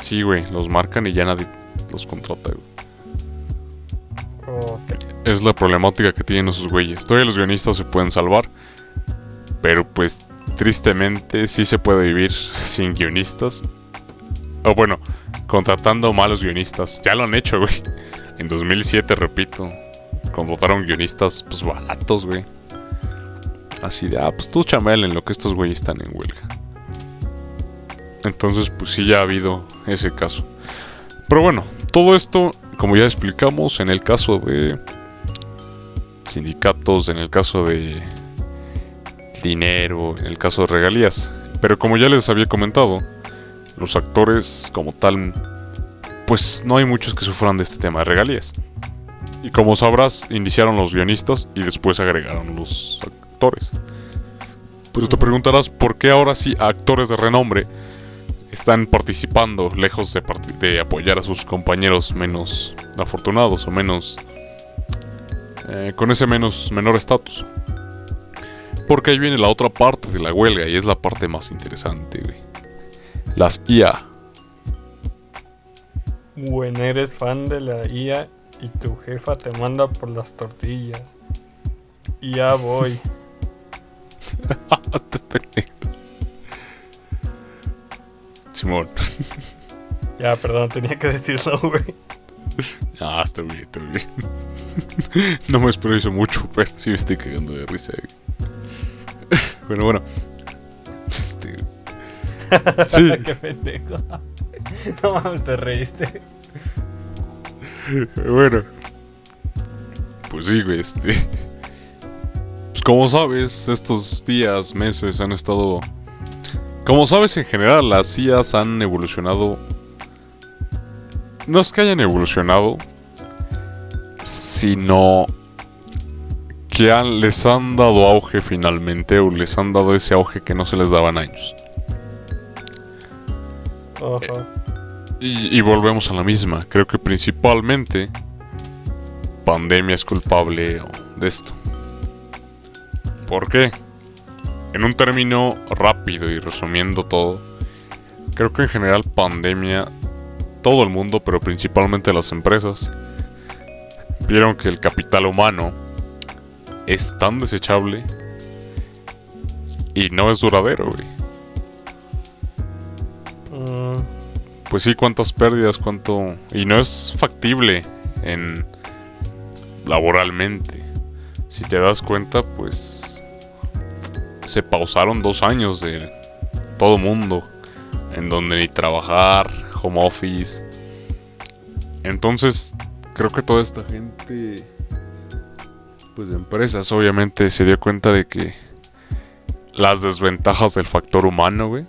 Sí, güey, los marcan y ya nadie los contrata, güey. Es la problemática que tienen esos güeyes. Todavía los guionistas se pueden salvar. Pero pues tristemente sí se puede vivir sin guionistas. O bueno, contratando malos guionistas. Ya lo han hecho, güey. En 2007, repito. Contrataron guionistas pues baratos, güey. Así de, ah, pues tú chamel en lo que estos güeyes están en huelga. Entonces, pues sí, ya ha habido ese caso. Pero bueno, todo esto, como ya explicamos, en el caso de sindicatos, en el caso de dinero, en el caso de regalías. Pero como ya les había comentado, los actores como tal, pues no hay muchos que sufran de este tema de regalías. Y como sabrás, iniciaron los guionistas y después agregaron los actores. Pero te preguntarás por qué ahora sí actores de renombre están participando lejos de, apoyar a sus compañeros menos afortunados o menos eh, con ese menos menor estatus. Porque ahí viene la otra parte de la huelga y es la parte más interesante. Las IA. Bueno, eres fan de la IA y tu jefa te manda por las tortillas. Ya voy. Simón. Ya, perdón, tenía que decirlo, güey. Ah, está bien, está bien. No me espero eso mucho, pero sí me estoy cagando de risa. güey. Bueno, bueno. Este. Sí. Qué pendejo. No mames, te reíste. Bueno. Pues sí, güey, este. Pues como sabes, estos días, meses han estado. Como sabes, en general las IAs han evolucionado. No es que hayan evolucionado, sino que han- les han dado auge finalmente, o les han dado ese auge que no se les daban años. Ojo. Y, y volvemos a la misma. Creo que principalmente pandemia es culpable de esto. ¿Por qué? En un término rápido y resumiendo todo, creo que en general pandemia, todo el mundo, pero principalmente las empresas, vieron que el capital humano es tan desechable y no es duradero, güey. Mm, Pues sí, cuántas pérdidas, cuánto... Y no es factible en... laboralmente. Si te das cuenta, pues... Se pausaron dos años de todo mundo. En donde ni trabajar, home office. Entonces, creo que toda esta gente... Pues de empresas, obviamente, se dio cuenta de que... Las desventajas del factor humano, güey.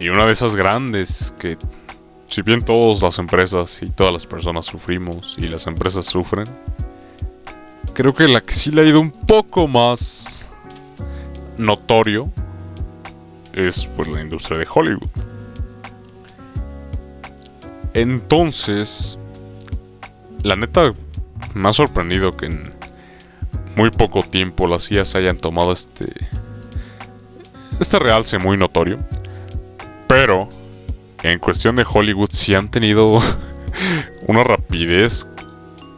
Y una de esas grandes que, si bien todas las empresas y todas las personas sufrimos y las empresas sufren, creo que la que sí le ha ido un poco más notorio es pues la industria de Hollywood. Entonces, la neta me ha sorprendido que en muy poco tiempo las IAs hayan tomado este este realce muy notorio. Pero en cuestión de Hollywood sí han tenido una rapidez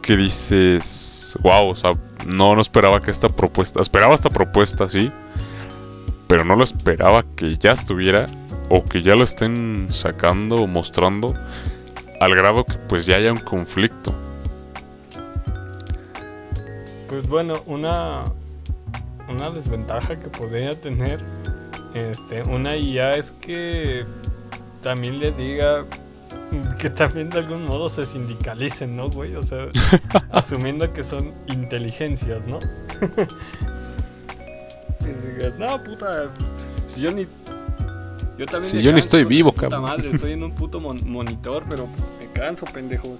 que dices, wow, o sea, no, no esperaba que esta propuesta, esperaba esta propuesta, sí, pero no lo esperaba que ya estuviera o que ya lo estén sacando o mostrando al grado que pues ya haya un conflicto. Pues bueno, una, una desventaja que podría tener este, una IA es que también le diga que también de algún modo se sindicalicen, ¿no, güey? O sea, asumiendo que son inteligencias, ¿no? y digas, no, puta, si yo ni... Yo también Si yo ni canso, estoy hijo de vivo, puta cabrón. madre, estoy en un puto mon- monitor, pero me canso, pendejos.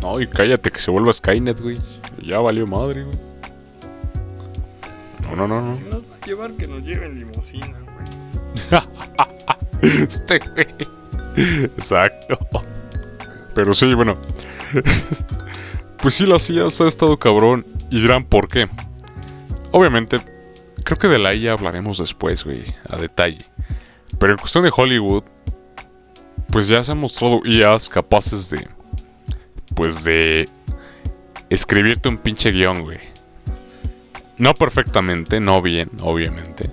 No, y cállate que se vuelva Skynet, güey. Ya valió madre, güey. No, no, no, no. Si nos va a llevar, que nos lleven limusina, güey. Este güey. Exacto. Pero sí, bueno. pues sí, las IAs ha estado cabrón. Y dirán por qué. Obviamente, creo que de la IA hablaremos después, güey. A detalle. Pero en cuestión de Hollywood, pues ya se han mostrado IAs capaces de. Pues de. Escribirte un pinche guion, güey. No perfectamente, no bien, obviamente.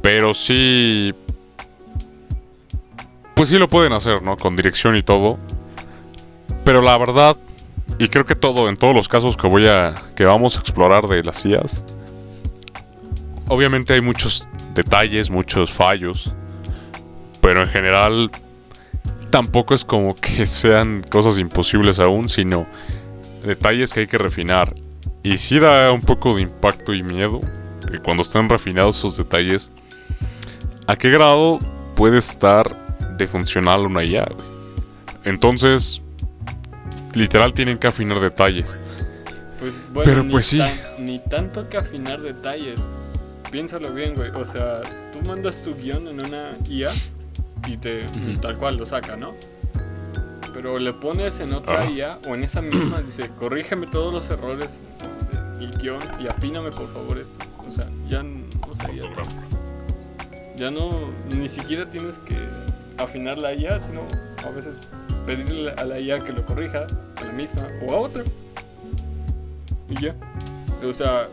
Pero sí. Pues sí lo pueden hacer, ¿no? Con dirección y todo. Pero la verdad, y creo que todo, en todos los casos que voy a. que vamos a explorar de las IAs. Obviamente hay muchos detalles, muchos fallos. Pero en general. Tampoco es como que sean cosas imposibles aún, sino detalles que hay que refinar. Y sí da un poco de impacto y miedo que cuando están refinados esos detalles, ¿a qué grado puede estar de funcional una IA? güey? Entonces, literal tienen que afinar detalles. Pues bueno, Pero ni, pues sí. ni tanto que afinar detalles. Piénsalo bien, güey. O sea, tú mandas tu guion en una IA y te tal cual lo saca, ¿no? pero le pones en otra Ah. IA o en esa misma, dice, corrígeme todos los errores del guion y afíname por favor esto. O sea, ya no sería Ya no, ni siquiera tienes que afinar la IA, sino a veces pedirle a la IA que lo corrija, a la misma o a otra. Y ya. O sea...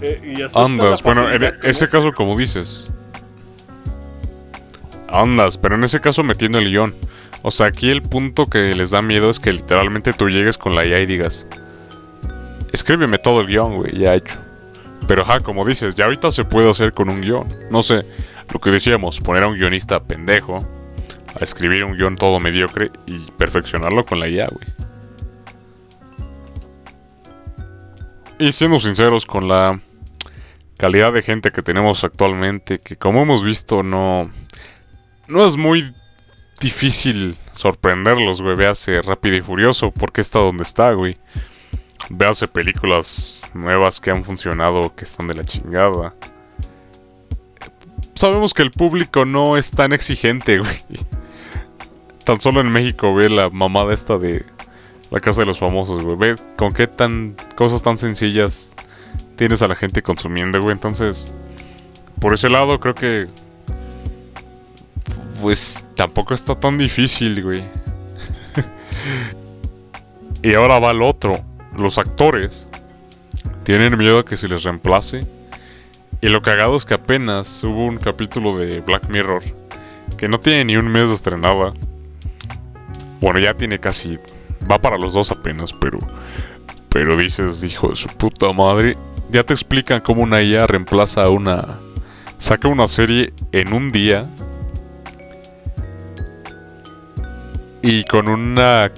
eh, y Andas, bueno, en con ese caso como dices. Andas, pero en ese caso metiendo el guion. O sea, aquí el punto que les da miedo es que literalmente tú llegues con la IA y digas, escríbeme todo el guion, güey, ya hecho. Pero ajá, como dices, ya ahorita se puede hacer con un guion. No sé, lo que decíamos, poner a un guionista pendejo a escribir un guion todo mediocre y perfeccionarlo con la IA, güey. Y siendo sinceros con la calidad de gente que tenemos actualmente, que como hemos visto no no es muy difícil sorprenderlos, güey. Véase Rápido y Furioso, porque está donde está, güey. Véase películas nuevas que han funcionado, que están de la chingada. Sabemos que el público no es tan exigente, güey. Tan solo en México ve la mamada esta de la casa de los famosos, güey. Ve con qué tan cosas tan sencillas tienes a la gente consumiendo, güey. Entonces, por ese lado creo que pues tampoco está tan difícil, güey. y ahora va el otro. Los actores tienen miedo a que se les reemplace. Y lo cagado es que apenas hubo un capítulo de Black Mirror que no tiene ni un mes de estrenada. Bueno, ya tiene casi. Va para los dos apenas, pero. Pero dices, hijo de su puta madre. Ya te explican cómo una IA reemplaza a una. Saca una serie en un día Y con una.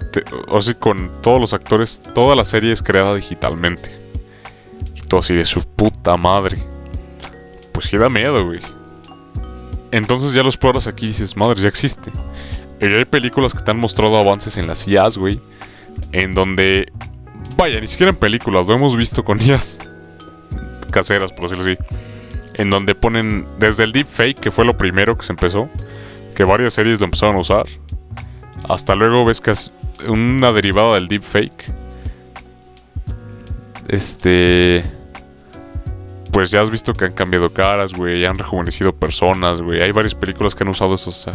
O sea, con todos los actores. Toda la serie es creada digitalmente. Y todo así de su puta madre. Pues sí da miedo, güey. Entonces ya los pruebas aquí dices, madre, ya existe. Y hay películas que te han mostrado avances en las IAs, güey. En donde. Vaya, ni siquiera en películas, lo hemos visto con IAs caseras, por decirlo así. En donde ponen. Desde el deepfake, que fue lo primero que se empezó. Que varias series lo empezaron a usar. Hasta luego ves que es una derivada del deepfake. Este. Pues ya has visto que han cambiado caras, güey. Han rejuvenecido personas, güey. Hay varias películas que han usado esos.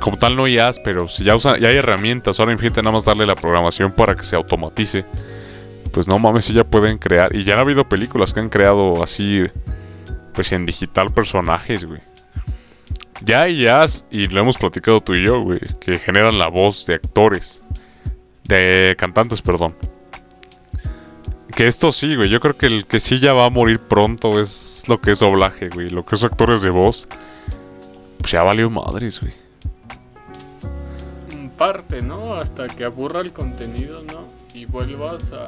Como tal, no IAs, pero si ya usan. Ya hay herramientas. Ahora imagínate nada más darle la programación para que se automatice. Pues no mames, si ya pueden crear. Y ya han habido películas que han creado así. Pues en digital personajes, güey. Ya hay IAs, y lo hemos platicado tú y yo, güey, que generan la voz de actores. De cantantes, perdón. Que esto sí, güey. Yo creo que el que sí ya va a morir pronto es lo que es doblaje, güey. Lo que es actores de voz. Pues ya valió madres, güey. Parte, ¿no? Hasta que aburra el contenido, ¿no? Y vuelvas a,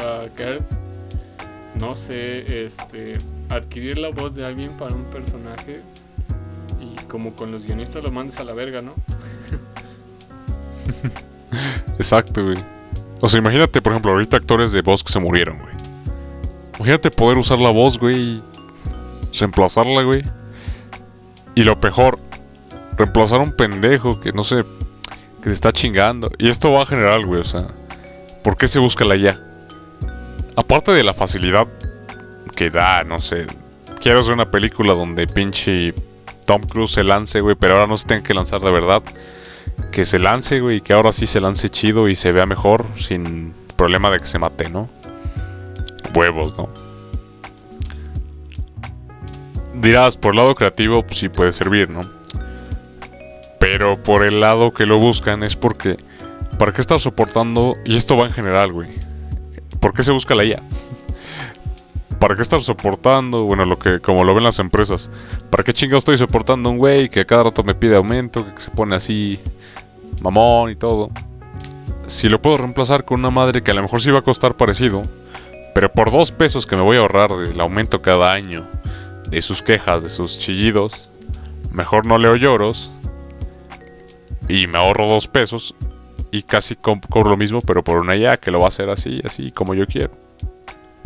a querer, no sé, este, adquirir la voz de alguien para un personaje y como con los guionistas lo mandes a la verga, ¿no? Exacto, güey. O sea, imagínate, por ejemplo, ahorita actores de voz que se murieron, güey. Imagínate poder usar la voz, güey, reemplazarla, güey. Y lo peor, reemplazar a un pendejo que no sé, que te está chingando. Y esto va a generar, güey, o sea, ¿por qué se busca la ya? Aparte de la facilidad que da, no sé, quiero hacer una película donde pinche Tom Cruise se lance, güey, pero ahora no se tenga que lanzar de verdad que se lance, güey, y que ahora sí se lance chido y se vea mejor sin problema de que se mate, ¿no? Huevos, ¿no? Dirás, por el lado creativo, pues sí puede servir, ¿no? Pero por el lado que lo buscan es porque, ¿para qué estar soportando? Y esto va en general, güey. ¿Por qué se busca la IA? ¿Para qué estar soportando? Bueno, lo que, como lo ven las empresas. ¿Para qué chingados estoy soportando un güey que cada rato me pide aumento, que se pone así mamón y todo? Si lo puedo reemplazar con una madre que a lo mejor sí va a costar parecido, pero por dos pesos que me voy a ahorrar del aumento cada año, de sus quejas, de sus chillidos, mejor no leo lloros y me ahorro dos pesos y casi co- cobro lo mismo, pero por una ya que lo va a hacer así, así como yo quiero.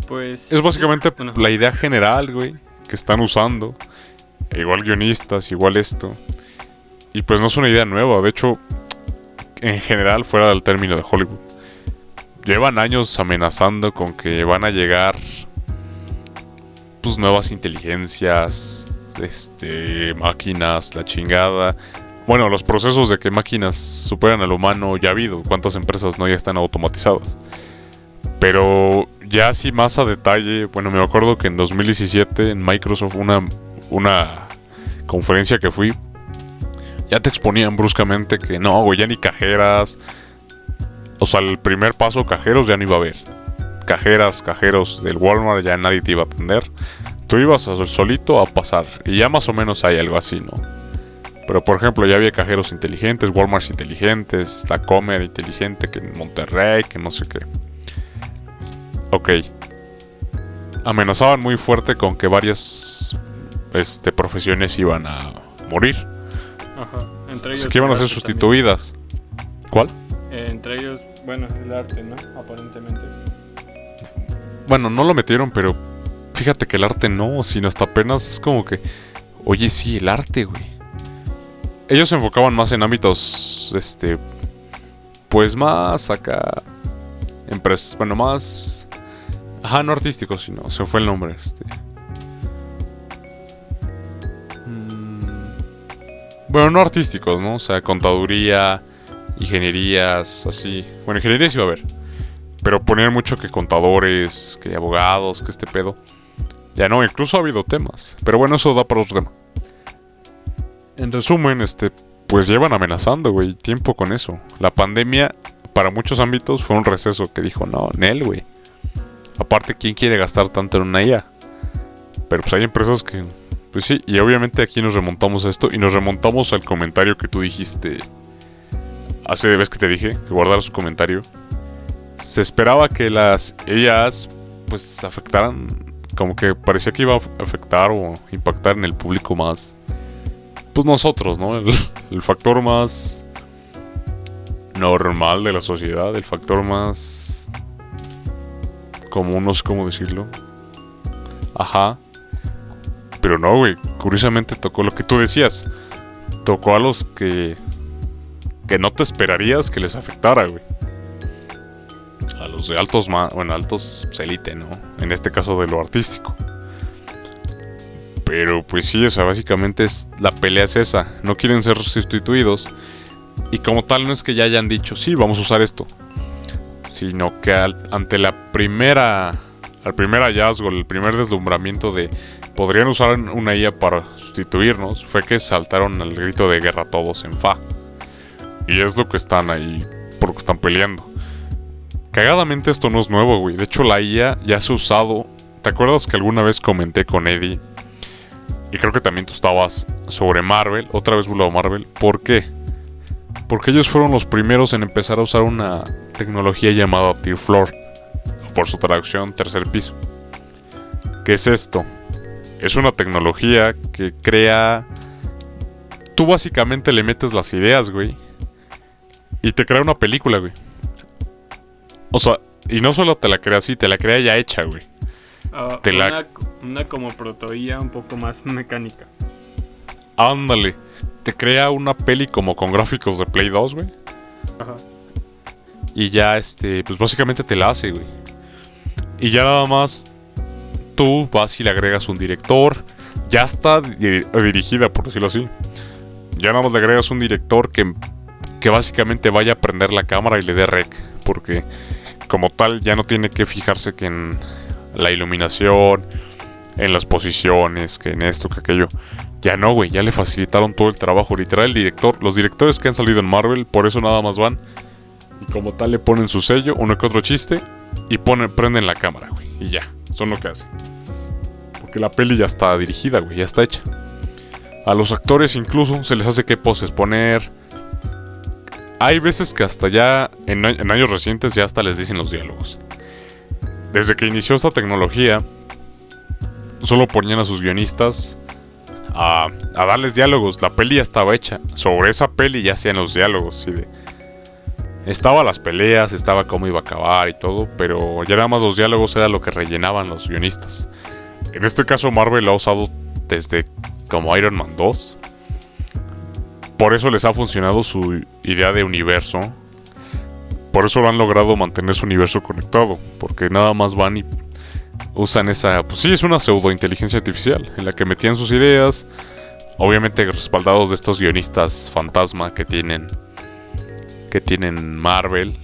Pues... Es básicamente bueno. la idea general, güey, que están usando. Igual guionistas, igual esto. Y pues no es una idea nueva, de hecho, en general, fuera del término de Hollywood, llevan años amenazando con que van a llegar pues nuevas inteligencias, este, máquinas, la chingada. Bueno, los procesos de que máquinas superan al humano ya ha habido, cuántas empresas no ya están automatizadas. Pero ya así más a detalle, bueno, me acuerdo que en 2017 en Microsoft una, una conferencia que fui, ya te exponían bruscamente que no, güey, ya ni cajeras. O sea, el primer paso, cajeros, ya no iba a haber. Cajeras, cajeros del Walmart, ya nadie te iba a atender. Tú ibas a solito a pasar. Y ya más o menos hay algo así, ¿no? Pero por ejemplo, ya había cajeros inteligentes, Walmart inteligentes, la Comer inteligente, que en Monterrey, que no sé qué. Ok. Amenazaban muy fuerte con que varias este, profesiones iban a morir. Ajá. Entre ellos. Así que iban a ser sustituidas. ¿Cuál? Eh, entre ellos, bueno, el arte, ¿no? Aparentemente. Bueno, no lo metieron, pero fíjate que el arte no, sino hasta apenas es como que, oye, sí, el arte, güey. Ellos se enfocaban más en ámbitos, este, pues más acá, empresas, bueno, más, ajá, no artísticos, sino, se fue el nombre, este. Bueno, no artísticos, ¿no? O sea, contaduría, ingenierías, así. Bueno, ingenierías iba a haber. Pero ponían mucho que contadores, que abogados, que este pedo. Ya no, incluso ha habido temas. Pero bueno, eso da para otro tema. En resumen, este, pues llevan amenazando, güey, tiempo con eso. La pandemia, para muchos ámbitos, fue un receso que dijo, no, Nel, güey. Aparte, ¿quién quiere gastar tanto en una IA? Pero pues hay empresas que, pues sí, y obviamente aquí nos remontamos a esto y nos remontamos al comentario que tú dijiste. Hace vez que te dije que guardaras su comentario se esperaba que las ellas pues afectaran como que parecía que iba a afectar o impactar en el público más pues nosotros, ¿no? El, factor más normal de la sociedad, el factor más común, no sé cómo decirlo. Ajá. Pero no, güey, curiosamente tocó lo que tú decías. Tocó a los que que no te esperarías que les afectara, güey a los de altos, bueno, altos pues, élite, ¿no? En este caso de lo artístico. Pero pues sí, o sea, básicamente es la pelea es esa. No quieren ser sustituidos. Y como tal no es que ya hayan dicho, sí, vamos a usar esto. Sino que ante la primera, al primer hallazgo, el primer deslumbramiento de podrían usar una IA para sustituirnos, fue que saltaron al grito de guerra todos en fa. Y es lo que están ahí, por lo que están peleando. Cagadamente esto no es nuevo, güey. De hecho, la IA ya se ha usado. ¿Te acuerdas que alguna vez comenté con Eddie? Y creo que también tú estabas sobre Marvel. Otra vez vuelvo a Marvel. ¿Por qué? Porque ellos fueron los primeros en empezar a usar una tecnología llamada Tier Floor. Por su traducción, tercer piso. ¿Qué es esto? Es una tecnología que crea... Tú básicamente le metes las ideas, güey. Y te crea una película, güey. O sea, y no solo te la crea así, te la crea ya hecha, güey. Ah, Te la- una, una como protoía un poco más mecánica. Ándale. Te crea una peli como con gráficos de Play 2, güey. Ajá. Y ya, este, pues básicamente te la hace, güey. Y ya nada más tú vas y le agregas un director. Ya está di- dirigida, por decirlo así. Ya nada más le agregas un director que, que básicamente vaya a prender la cámara y le dé rec. Porque como tal ya no tiene que fijarse que en la iluminación, en las posiciones, que en esto, que aquello. Ya no, güey, ya le facilitaron todo el trabajo. Literal, el director, los directores que han salido en Marvel, por eso nada más van. Y como tal le ponen su sello, uno que otro chiste, y ponen, prenden la cámara, güey. Y ya, son lo que hacen. Porque la peli ya está dirigida, güey, ya está hecha. A los actores incluso se les hace qué poses poner. Hay veces que hasta ya, en, años recientes, ya hasta les dicen los diálogos. Desde que inició esta tecnología, solo ponían a sus guionistas a, a darles diálogos. La peli ya estaba hecha. Sobre esa peli ya hacían los diálogos. Y de, estaba las peleas, estaba cómo iba a acabar y todo, pero ya nada más los diálogos era lo que rellenaban los guionistas. En este caso Marvel lo ha usado desde como Iron Man 2. por eso les ha funcionado su idea de universo. Por eso lo han logrado mantener su universo conectado. Porque nada más van y usan esa... Pues sí, es una pseudo inteligencia artificial. En la que metían sus ideas. Obviamente respaldados de estos guionistas fantasma que tienen... Que tienen Marvel.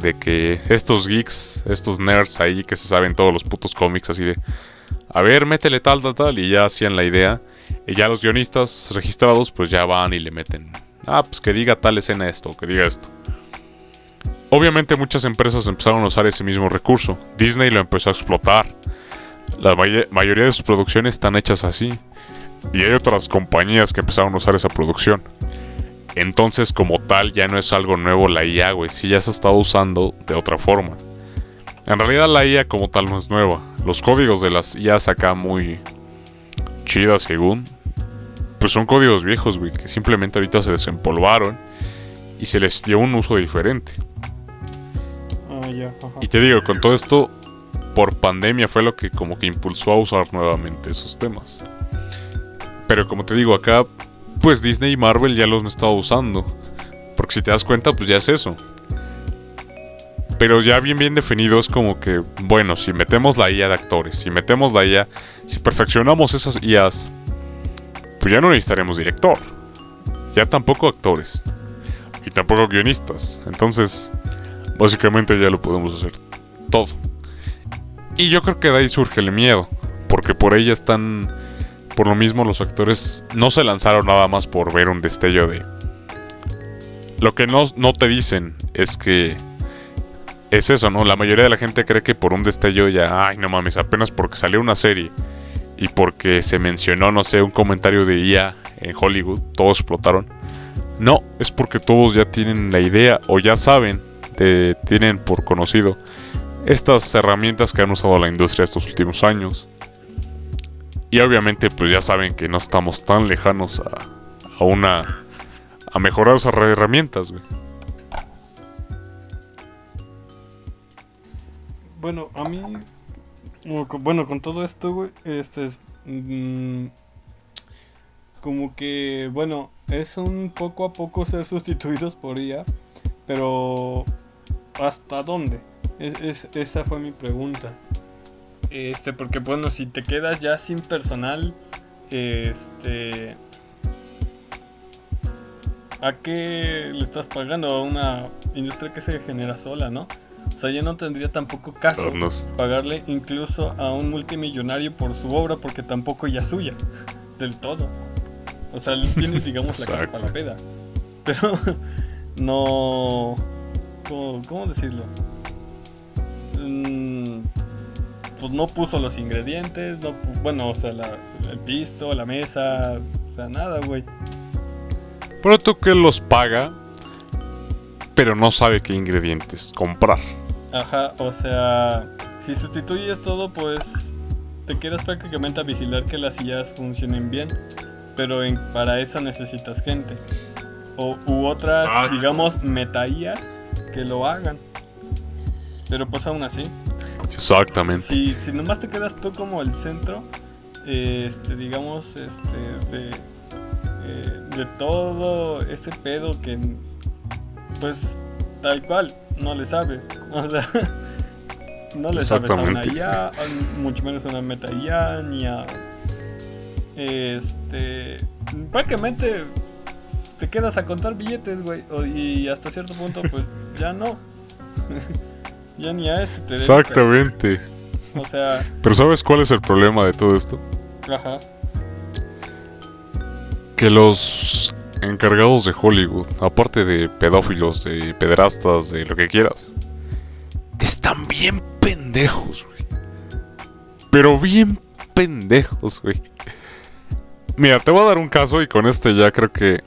De que estos geeks, estos nerds ahí que se saben todos los putos cómics así de... A ver, métele tal, tal, tal. Y ya hacían la idea. Y ya los guionistas registrados pues ya van y le meten. Ah, pues que diga tal escena esto, que diga esto. Obviamente muchas empresas empezaron a usar ese mismo recurso. Disney lo empezó a explotar. La mayoría de sus producciones están hechas así. Y hay otras compañías que empezaron a usar esa producción. Entonces como tal ya no es algo nuevo la IA, güey. Sí ya se ha estado usando de otra forma. En realidad la IA como tal no es nueva. Los códigos de las IAs acá muy chidas según, pues son códigos viejos, güey, que simplemente ahorita se desempolvaron y se les dio un uso diferente. Ah, y te digo, con todo esto, por pandemia fue lo que como que impulsó a usar nuevamente esos temas. Pero como te digo, acá, pues Disney y Marvel ya los han estado usando. Porque si te das cuenta, pues ya es eso. Pero ya bien bien definido es como que, bueno, si metemos la IA de actores, si metemos la IA, si perfeccionamos esas IAs, pues ya no necesitaremos director. Ya tampoco actores. Y tampoco guionistas. Entonces, básicamente ya lo podemos hacer todo. Y yo creo que de ahí surge el miedo. Porque por ella están... Por lo mismo los actores no se lanzaron nada más por ver un destello de... Lo que no, no te dicen es que es eso, ¿no? La mayoría de la gente cree que por un destello ya, ay, no mames, apenas porque salió una serie y porque se mencionó, no sé, un comentario de IA en Hollywood, todos explotaron. No, es porque todos ya tienen la idea o ya saben, tienen por conocido estas herramientas que han usado la industria estos últimos años. Y obviamente pues ya saben que no estamos tan lejanos a, a una... a mejorar esas herramientas, güey. Bueno, a mí. Bueno, con todo esto, güey. Este es. Mm, como que. Bueno, es un poco a poco ser sustituidos por IA. Pero. ¿Hasta dónde? Es, esa fue mi pregunta. Este, porque bueno, si te quedas ya sin personal. Este. ¿A qué le estás pagando? A una industria que se genera sola, ¿no? O sea, ya no tendría tampoco caso pagarle incluso a un multimillonario por su obra porque tampoco ya es suya, del todo. O sea, él tiene, digamos, la casa para la peda. Pero no... ¿Cómo, decirlo? Mm, pues no puso los ingredientes, no bueno, o sea, el pisto, la mesa, o sea, nada, güey. Pero tú que los paga, pero no sabe qué ingredientes comprar. Ajá, o sea, si sustituyes todo, pues te quedas prácticamente a vigilar que las sillas funcionen bien, pero para eso necesitas gente. O, u otras, digamos, metaías que lo hagan. Pero pues aún así. Exactamente. Si, si nomás te quedas tú como el centro, este, digamos, este, de, eh, de todo ese pedo que, pues, tal cual, no le sabes. O sea, no le sabes a una IA, mucho menos a una meta IA, ni a. Este. Prácticamente te quedas a contar billetes, güey. Y hasta cierto punto, pues ya no. ya ni a ese te Exactamente. O sea. Pero ¿sabes cuál es el problema de todo esto? Ajá. Que los encargados de Hollywood, aparte de pedófilos, de pederastas, de lo que quieras, están bien pendejos, güey. Pero bien pendejos, güey. Mira, te voy a dar un caso y con este ya creo que...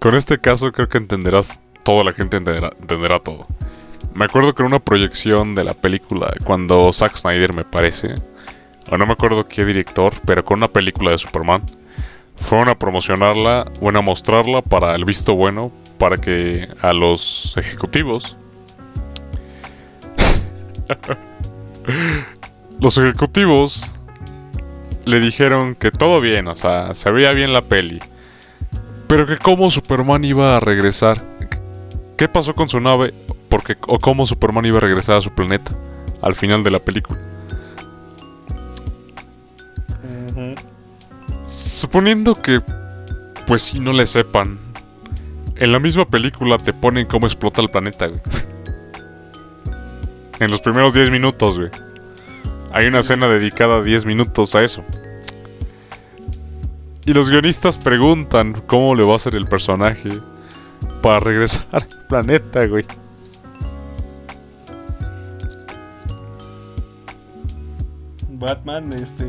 Con este caso creo que entenderás... Toda la gente entenderá, entenderá todo. Me acuerdo que en una proyección de la película, cuando Zack Snyder me parece, o no me acuerdo qué director, pero con una película de Superman, fueron a promocionarla, bueno, a mostrarla para el visto bueno, para que a los ejecutivos... los ejecutivos le dijeron que todo bien, o sea, se veía bien la peli. Pero que cómo Superman iba a regresar. ¿Qué pasó con su nave? Porque, o cómo Superman iba a regresar a su planeta al final de la película. Suponiendo que, pues si no le sepan, en la misma película te ponen cómo explota el planeta, güey. En los primeros 10 minutos, güey. Hay una escena dedicada a 10 minutos a eso. Y los guionistas preguntan cómo le va a hacer el personaje para regresar al planeta, güey. Batman, este,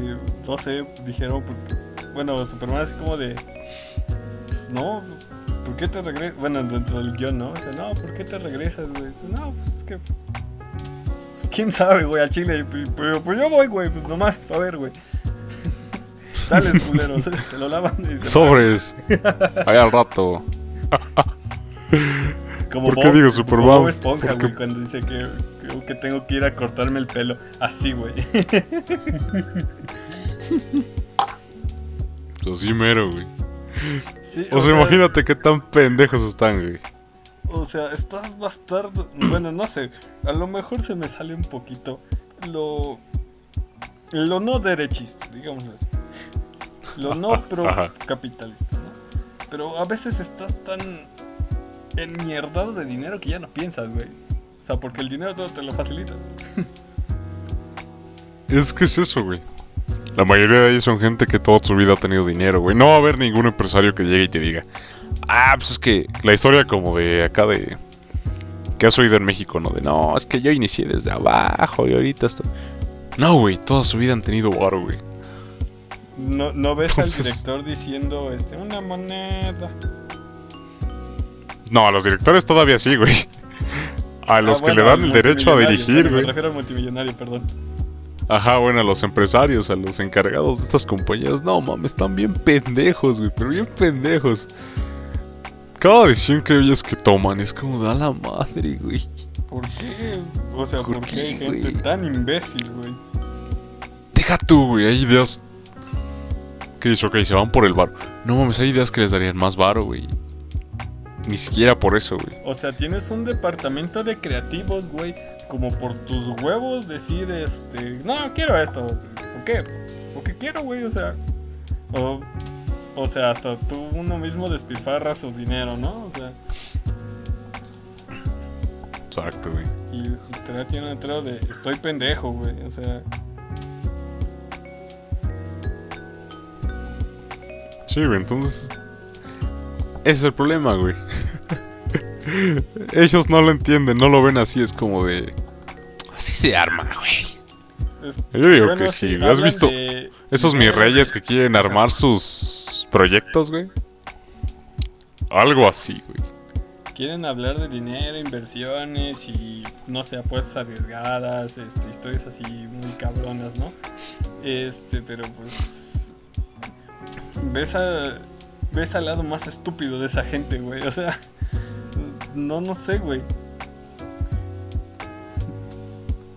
no sé, dijeron, porque- bueno, Superman así como de, pues, no, ¿por qué te regresas? Bueno, dentro del guion, ¿no? O sea, no, ¿por qué te regresas, güey? No, pues es que, pues, quién sabe, güey, a Chile, P- pero pues yo voy, güey, pues nomás, a ver, güey. Sales, culero, se, se lo lavan y se Sobres. Ahí al rato. Como ¿Por qué digo como Superman? Bob Esponja, Porque- güey, cuando dice que, que, tengo que ir a cortarme el pelo. Así, güey. Así mero, güey. Sí, O sea, imagínate qué tan pendejos están, güey. O sea, estás bastardo. Bueno, no sé. A lo mejor se me sale un poquito lo. Lo no derechista, digámoslo así. Lo no pro capitalista, ¿no? Pero a veces estás tan enmierdado de dinero que ya no piensas, güey. O sea, porque el dinero todo te lo facilita. Es que es eso, güey. La mayoría de ellos son gente que toda su vida ha tenido dinero, güey. No va a haber ningún empresario que llegue y te diga, ah, pues es que la historia como de acá de... Que has oído en México, ¿no? De, no, es que yo inicié desde abajo y ahorita estoy... No, güey, toda su vida han tenido varo, güey. No, no ves Entonces- al director diciendo, este, una moneda. No, a los directores todavía sí, güey. A los Ah, que le dan el derecho a dirigir, bueno, Me güey. refiero al multimillonario, perdón. Ajá, bueno, a los empresarios, a los encargados de estas compañías. No, mames, están bien pendejos, güey, pero bien pendejos. Cada decisión que ellos que toman es como da la madre, güey. ¿Por qué? O sea, ¿Por ¿por, qué hay gente güey? tan imbécil, güey? Deja tú, güey, hay ideas que dices, ok, se van por el varo. No mames, hay ideas que les darían más varo, güey. Ni siquiera por eso, güey. O sea, tienes un departamento de creativos, güey. Como por tus huevos decir, este, no, quiero esto. ¿Por qué? Porque quiero, güey, o sea. O, o sea, hasta tú uno mismo despilfarra su dinero, ¿no? O sea, Exacto, güey. y literal tiene un letrero de estoy pendejo, güey. O sea, Sí, güey, entonces. Ese es el problema, güey. Ellos no lo entienden, no lo ven así, es como de. Así se arma, güey. es- Yo digo bueno, que sí, güey. ¿Has visto de esos mis reyes que quieren armar sus proyectos, güey? Algo así, güey. Quieren hablar de dinero, inversiones y no sé, apuestas arriesgadas, este, historias así muy cabronas, ¿no? Este, pero pues ves a ves al lado más estúpido de esa gente, güey. O sea, no no sé, güey.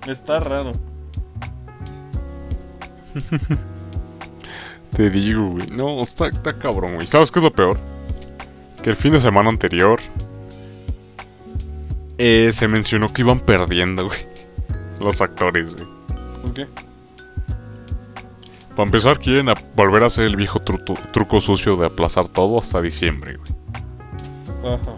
Está raro. Te digo, güey. No, está, está cabrón, güey. ¿Sabes qué es lo peor? Que el fin de semana anterior eh, se mencionó que iban perdiendo, güey. Los actores, güey. ¿Por qué? Para empezar, quieren a- volver a hacer el viejo truco, truco sucio de aplazar todo hasta diciembre, güey. Ajá.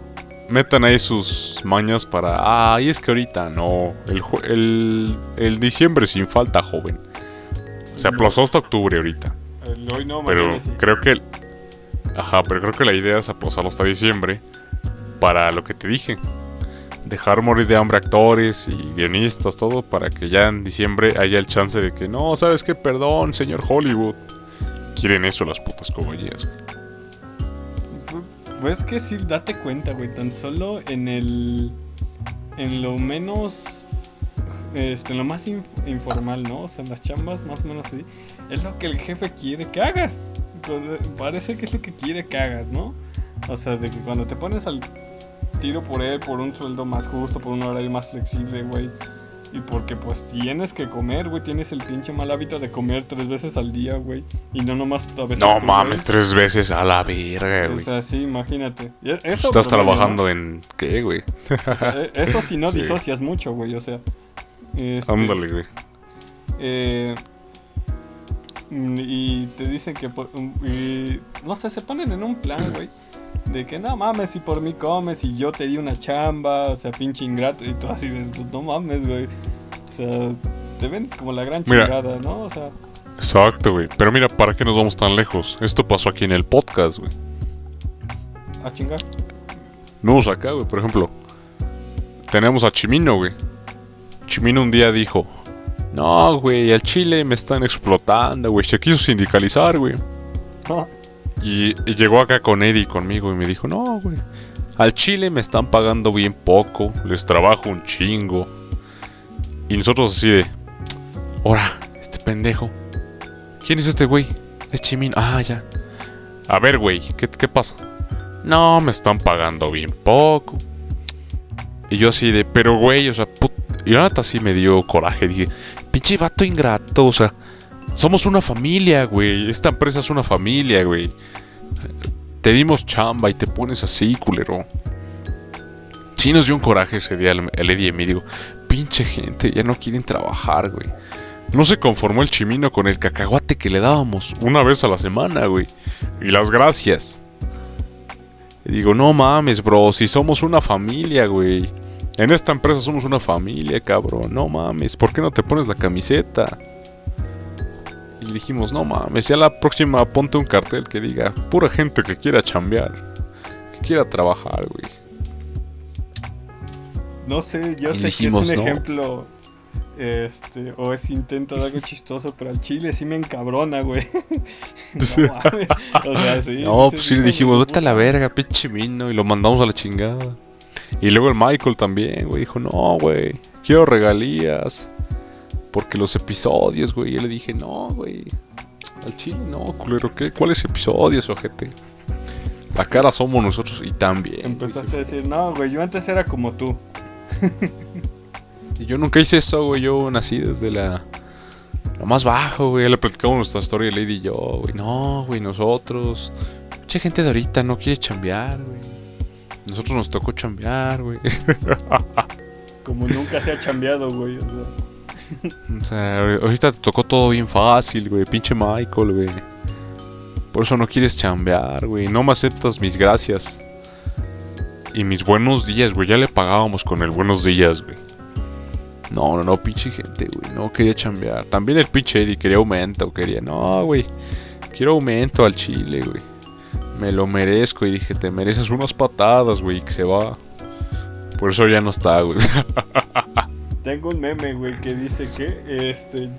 Metan ahí sus mañas para. Ah, y es que ahorita no. El, el, el diciembre sin falta, joven. Se aplazó hasta octubre ahorita. El hoy no, Pero sí. creo que. Ajá, pero creo que la idea es aplazarlo hasta diciembre. Para lo que te dije. Dejar morir de hambre actores y guionistas, todo. Para que ya en diciembre haya el chance de que. No, ¿sabes qué? Perdón, señor Hollywood. Quieren eso las putas compañías. Pues que sí, date cuenta, güey, tan solo en el. En lo menos. Este, en lo más inf- informal, ¿no? O sea, en las chambas, más o menos así. Es lo que el jefe quiere que hagas. Parece que es lo que quiere que hagas, ¿no? O sea, de que cuando te pones al tiro por él, por un sueldo más justo, por un horario más flexible, güey. Y porque pues tienes que comer, güey. Tienes el pinche mal hábito de comer tres veces al día, güey. Y no nomás a veces. No mames, tres veces a la verga, O güey. sea, sí, imagínate. E- Eso Estás trabajando en. ¿Qué, güey? O sea, e- eso si no Sí. disocias mucho, güey. O sea. este, Ándale, güey. eh, mm, y te dicen que mm, y, no sé, se ponen en un plan, güey. De que no mames, si por mí comes y yo te di una chamba, o sea, pinche ingrato. Y tú así de, pues, no mames, güey. O sea, te ven como la gran Mira. chingada, ¿no? O sea, Exacto, güey. Pero mira, ¿para qué nos vamos tan lejos? Esto pasó aquí en el podcast, güey. a chingar. No, acá, güey. Por ejemplo, tenemos a Chimino, güey. Chimino un día dijo: No, güey, al Chile me están explotando, güey. Se quiso sindicalizar, güey. Y, llegó acá con Eddie conmigo y me dijo: No, güey. Al Chile me están pagando bien poco. Les trabajo un chingo. Y nosotros así de: Ahora, este pendejo. ¿Quién es este güey? Es Chimino. Ah, ya. A ver, güey, ¿qué, ¿qué pasa? No, me están pagando bien poco. Y yo así de, pero güey, o sea, put... Y neta sí me dio coraje. Dije, pinche vato ingrato, o sea, somos una familia, güey. Esta empresa es una familia, güey. Te dimos chamba y te pones así, culero. Sí nos dio un coraje ese día el, Eddie y me digo, pinche gente, ya no quieren trabajar, güey. No se conformó el chimino con el cacahuate que le dábamos una vez a la semana, güey. Y las gracias. Y digo, no mames, bro, si somos una familia, güey. En esta empresa somos una familia, cabrón. No mames, ¿por qué no te pones la camiseta? Y le dijimos, no mames, ya la próxima ponte un cartel que diga, pura gente que quiera chambear, que quiera trabajar, güey. No sé, yo Y sé dijimos, que es un no. ejemplo. Este, o es intento de algo chistoso, pero al chile sí me encabrona, güey. no mames. O sea, sí. No, pues sí le dijimos, vete a la verga, pinche vino, y lo mandamos a la chingada. Y luego el Michael también, güey, dijo, no, güey, quiero regalías. Porque los episodios, güey, yo le dije, no, güey, al chile no, culero, ¿qué? ¿Cuáles episodios, ojete? La cara somos nosotros y también. Empezaste a decir, no, güey, yo antes era como tú. Y yo nunca hice eso, güey, yo nací desde la... Lo más bajo, güey, le platicamos nuestra historia Lady y yo, güey, no, güey, nosotros... Mucha gente de ahorita no quiere chambear, güey. Nosotros nos tocó chambear, güey. Como nunca se ha chambeado, güey. O sea, O sea, ahorita te tocó todo bien fácil, güey. Pinche Michael, güey. Por eso no quieres chambear, güey. No me aceptas mis gracias. Y mis buenos días, güey. Ya le pagábamos con el buenos días, güey. No, no, no, pinche gente, güey. No quería chambear. También el pinche Eddie quería aumento. Quería, no, güey. Quiero aumento al chile, güey. Me lo merezco. Y dije, te mereces unas patadas, güey. Que se va. Por eso ya no está, güey. tengo un meme, güey, que dice que este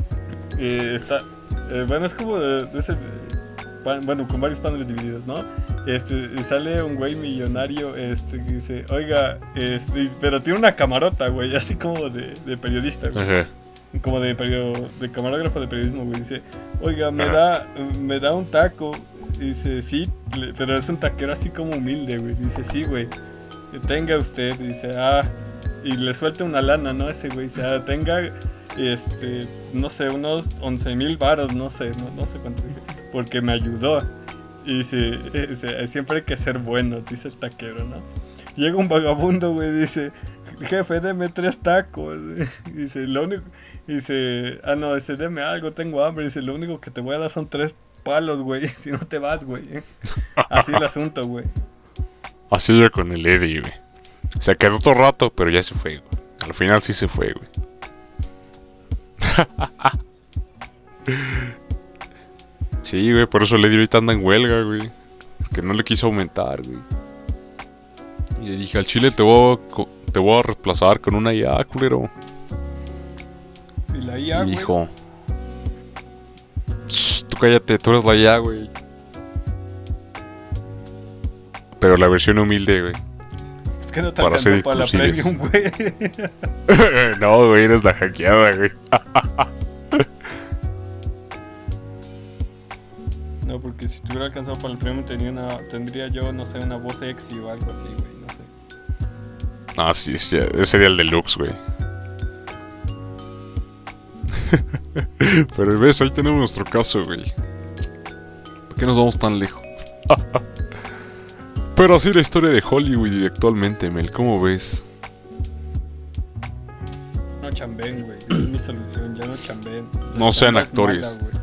eh, está. eh, bueno, es como de, de ese. pan- bueno, con varios paneles divididos, ¿no? Este, sale un güey millonario, este, que dice, oiga, este, pero tiene una camarota, güey, así como de, de periodista, güey. Ajá. como de perio- de camarógrafo de periodismo, güey. Dice, oiga, me Ajá. da, me da un taco. Dice, sí, pero es un taquero así como humilde, güey. Dice, sí, güey. Tenga usted. Dice, ah. Y le suelta una lana, ¿no? Ese güey. Dice, ah, tenga, este, no sé, unos 11 mil varos, no sé, no, no sé cuánto dije. Porque me ayudó. Y dice, eh, dice, siempre hay que ser bueno, dice el taquero, ¿no? Llega un vagabundo, güey, dice, jefe, deme tres tacos. Dice, lo único, dice, ah, no, dice, deme algo, tengo hambre. Dice, lo único que te voy a dar son tres palos, güey, si no te vas, güey. Así el asunto, güey. Así yo con el Eddie, güey. Se quedó otro rato, pero ya se fue, güey. Al final sí se fue, güey. sí, güey, por eso el Eddie ahorita anda en huelga, güey. Porque no le quiso aumentar, güey. Y le dije, al chile te voy a, te voy a reemplazar con una IA, culero. Y la IA, y dijo... "Shh, tú cállate, tú eres la IA, güey. Pero la versión humilde, güey. Que no te para alcanzó para la premium, güey. no, güey, eres la hackeada, güey. No, porque si te hubiera alcanzado para el premium tenía una, tendría yo, no sé, una voz sexy o algo así, güey, no sé. Ah, sí, sí, ese sería el deluxe, güey. Pero ves, ahí tenemos nuestro caso, güey. ¿Por qué nos vamos tan lejos? Pero así la historia de Hollywood y actualmente, Mel, ¿cómo ves? No chamben, güey. Es mi solución, ya no chamben. No sean actores. mala.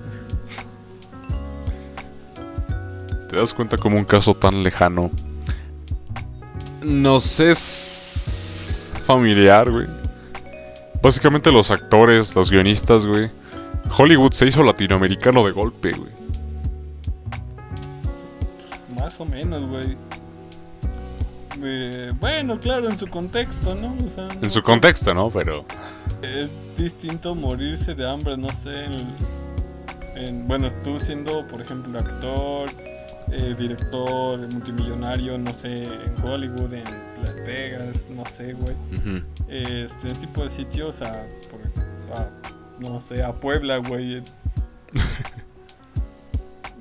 ¿Te das cuenta como un caso tan lejano? Nos es familiar, güey. Básicamente los actores, los guionistas, güey. Hollywood se hizo latinoamericano de golpe, güey. Más o menos, güey. Eh, bueno, claro, en su contexto, ¿no? O sea, En su contexto, ¿no? Pero... Es distinto morirse de hambre, no sé. En, en- bueno, tú siendo, por ejemplo, actor, eh, director, multimillonario, no sé, en Hollywood, en Las Vegas, no sé, güey. Este tipo de sitios a, por- a, no sé, a Puebla, güey.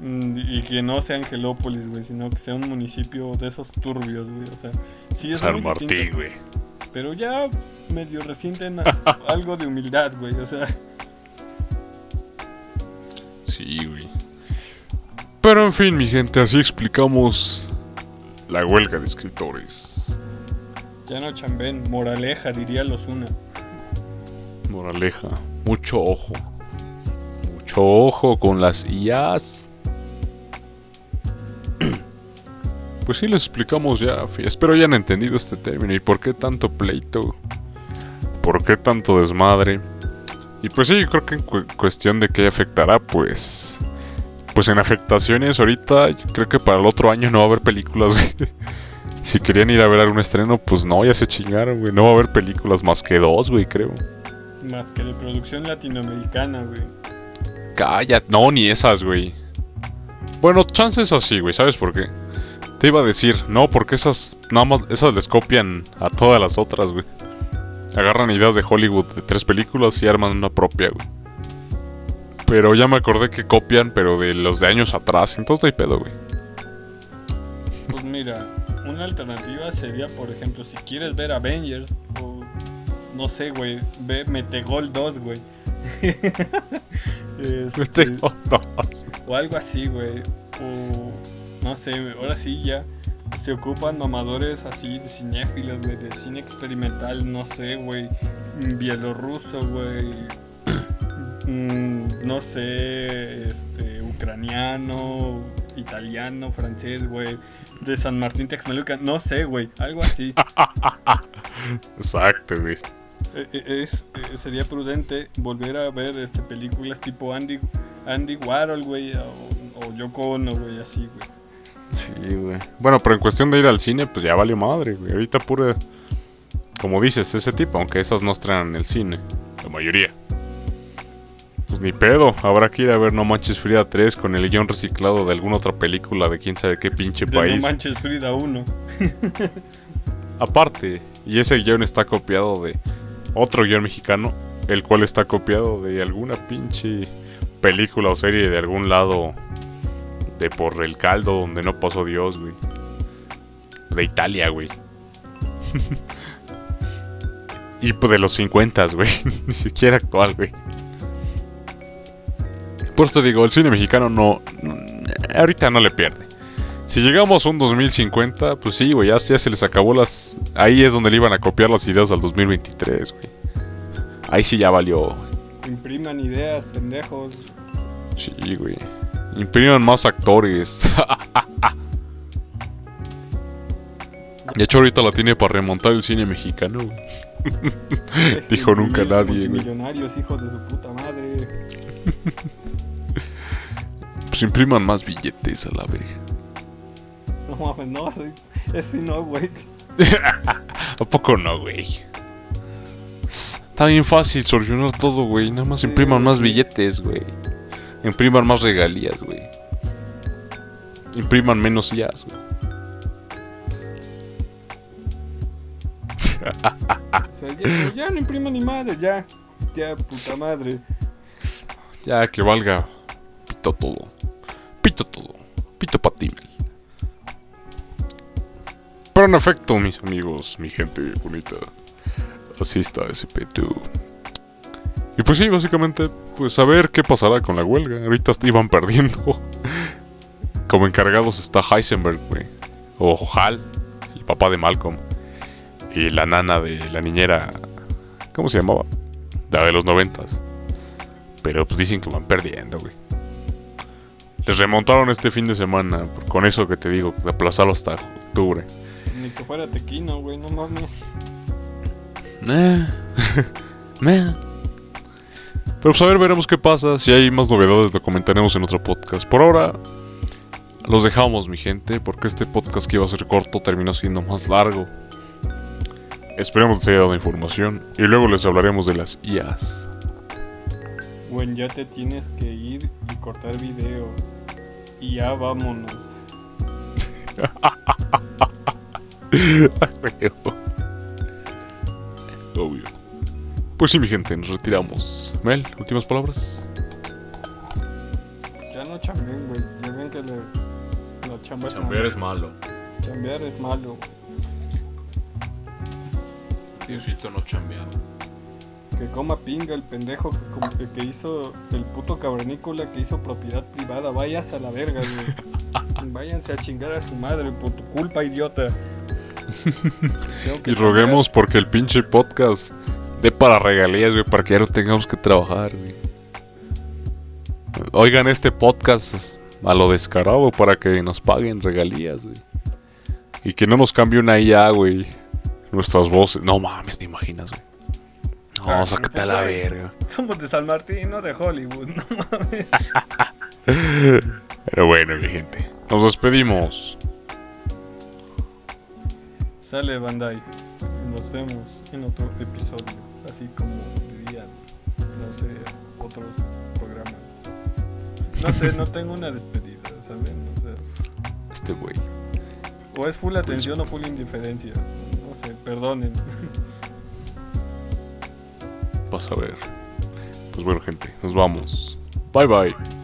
Mm, y que no sea Angelópolis, güey, sino que sea un municipio de esos turbios, güey. O sea, sí es San Martín, güey. Pero ya medio resienten algo de humildad, güey. O sea, Sí, güey. Pero en fin, mi gente, así explicamos la huelga de escritores. ya no chamben. Moraleja, diría los una. Moraleja, mucho ojo. Mucho ojo con las IAs. Pues sí, les explicamos ya. Espero hayan entendido este término y por qué tanto pleito. ¿Por qué tanto desmadre? Y pues sí, creo que en cu- cuestión de qué afectará, pues... Pues en afectaciones ahorita, yo creo que para el otro año no va a haber películas, güey. Si querían ir a ver algún estreno, pues no, ya se chingaron, güey. No va a haber películas más que dos, güey, creo. Más que de producción latinoamericana, güey. Cállate, no, ni esas, güey. Bueno, chances así, güey, ¿sabes por qué? Te iba a decir, no, porque esas nada más esas les copian a todas las otras, güey. Agarran ideas de Hollywood de tres películas y arman una propia, güey. Pero ya me acordé que copian, pero de los de años atrás, entonces no hay pedo, güey. Pues mira, una alternativa sería, por ejemplo, si quieres ver Avengers o no sé, güey, ve Metegol 2, güey. Este, Tengo dos. o algo así, güey. O no sé, ahora sí ya se ocupan mamadores así de cinéfilos, güey, de cine experimental, no sé, güey, mm, bielorruso, güey. mm, no sé, este, ucraniano, italiano, francés, güey, de San Martín Texmelucan, no sé, güey, algo así. Exacto, güey. Eh, eh, es, eh, sería prudente volver a ver este, películas tipo Andy, Andy Warhol, güey, o, o Yoko Ono, güey, así, güey. Sí, güey. Bueno, pero en cuestión de ir al cine, pues ya valió madre, güey. Ahorita pura. Como dices, ese tipo, aunque esas no estrenan en el cine. La mayoría. Pues ni pedo. Habrá que ir a ver No Manches Frida 3 con el guion reciclado de alguna otra película de quién sabe qué pinche De país. No Manches Frida 1. Aparte, y ese guion está copiado de otro guion mexicano, el cual está copiado de alguna pinche película o serie de algún lado de por el caldo donde no pasó Dios, güey. De Italia, güey. y pues de los 50, güey. Ni siquiera actual, güey. Por esto digo, el cine mexicano no, no- Ahorita no le pierde. Si llegamos a un 2050, pues sí, güey, ya, ya se les acabó las... Ahí es donde le iban a copiar las ideas al 2023, güey. Ahí sí ya valió. Impriman ideas, pendejos. Sí, güey. Impriman más actores. De hecho, ahorita la tiene para remontar el cine mexicano. Dijo nunca nadie, güey. Millonarios, hijos de su puta madre. Pues impriman más billetes a la verga. No mames, no, soy- ese no, güey. ¿A poco no, güey? Está bien fácil solucionar todo, güey. Nada más Sí, impriman más billetes, güey. Impriman más regalías, güey. Impriman menos IAS, güey. O sea, ya, ya no imprimo ni madre, ya. Ya, puta madre. Ya que valga. Pito todo. Pito todo. Pito pa' ti, Mel. Pero en efecto, mis amigos, mi gente bonita. Así está ese pedo. Y pues sí, básicamente, pues a ver qué pasará con la huelga. Ahorita iban perdiendo. Como encargados está Heisenberg, güey. O Hal, el papá de Malcolm. Y la nana de la niñera. ¿Cómo se llamaba? La de los noventas. Pero pues dicen que van perdiendo, güey. Les remontaron este fin de semana. Con eso que te digo, de aplazarlo hasta octubre. Ni que fuera tequino, güey, no mames. Eh. Pero pues a ver, veremos qué pasa. Si hay más novedades, lo comentaremos en otro podcast. Por ahora, los dejamos, mi gente, porque este podcast que iba a ser corto terminó siendo más largo. Esperemos que les haya dado información y luego les hablaremos de las IAs. Bueno, ya te tienes que ir y cortar video. Y ya vámonos. Obvio. Pues sí, mi gente, nos retiramos. Mel, últimas palabras. Ya no chambeen, güey. Ya ven que le, la chamba es Chambear malo. es malo. Chambear es malo. Diosito no chambeado. Que coma pinga el pendejo que, com- que- que hizo el puto cavernícola que hizo propiedad privada. Váyase a la verga, güey. Váyanse a chingar a su madre por tu culpa, idiota. Y roguemos porque el pinche podcast dé para regalías, güey, para que ya no tengamos que trabajar, güey. Oigan este podcast a lo descarado para que nos paguen regalías, güey. Y que no nos cambie una IA, güey. Nuestras voces. No mames, te imaginas, güey. No, Ah, sácate a la verga. Somos de San Martín, no de Hollywood, no mames. Pero bueno, mi gente. Nos despedimos. Sale Bandai. Nos vemos en otro episodio. Así como dirían, no sé, otros programas. No sé, no tengo una despedida, ¿saben? O sea, Este güey. o es full atención o full indiferencia. No sé, perdonen. Vas a ver. Pues bueno, gente. Nos vamos. Bye bye.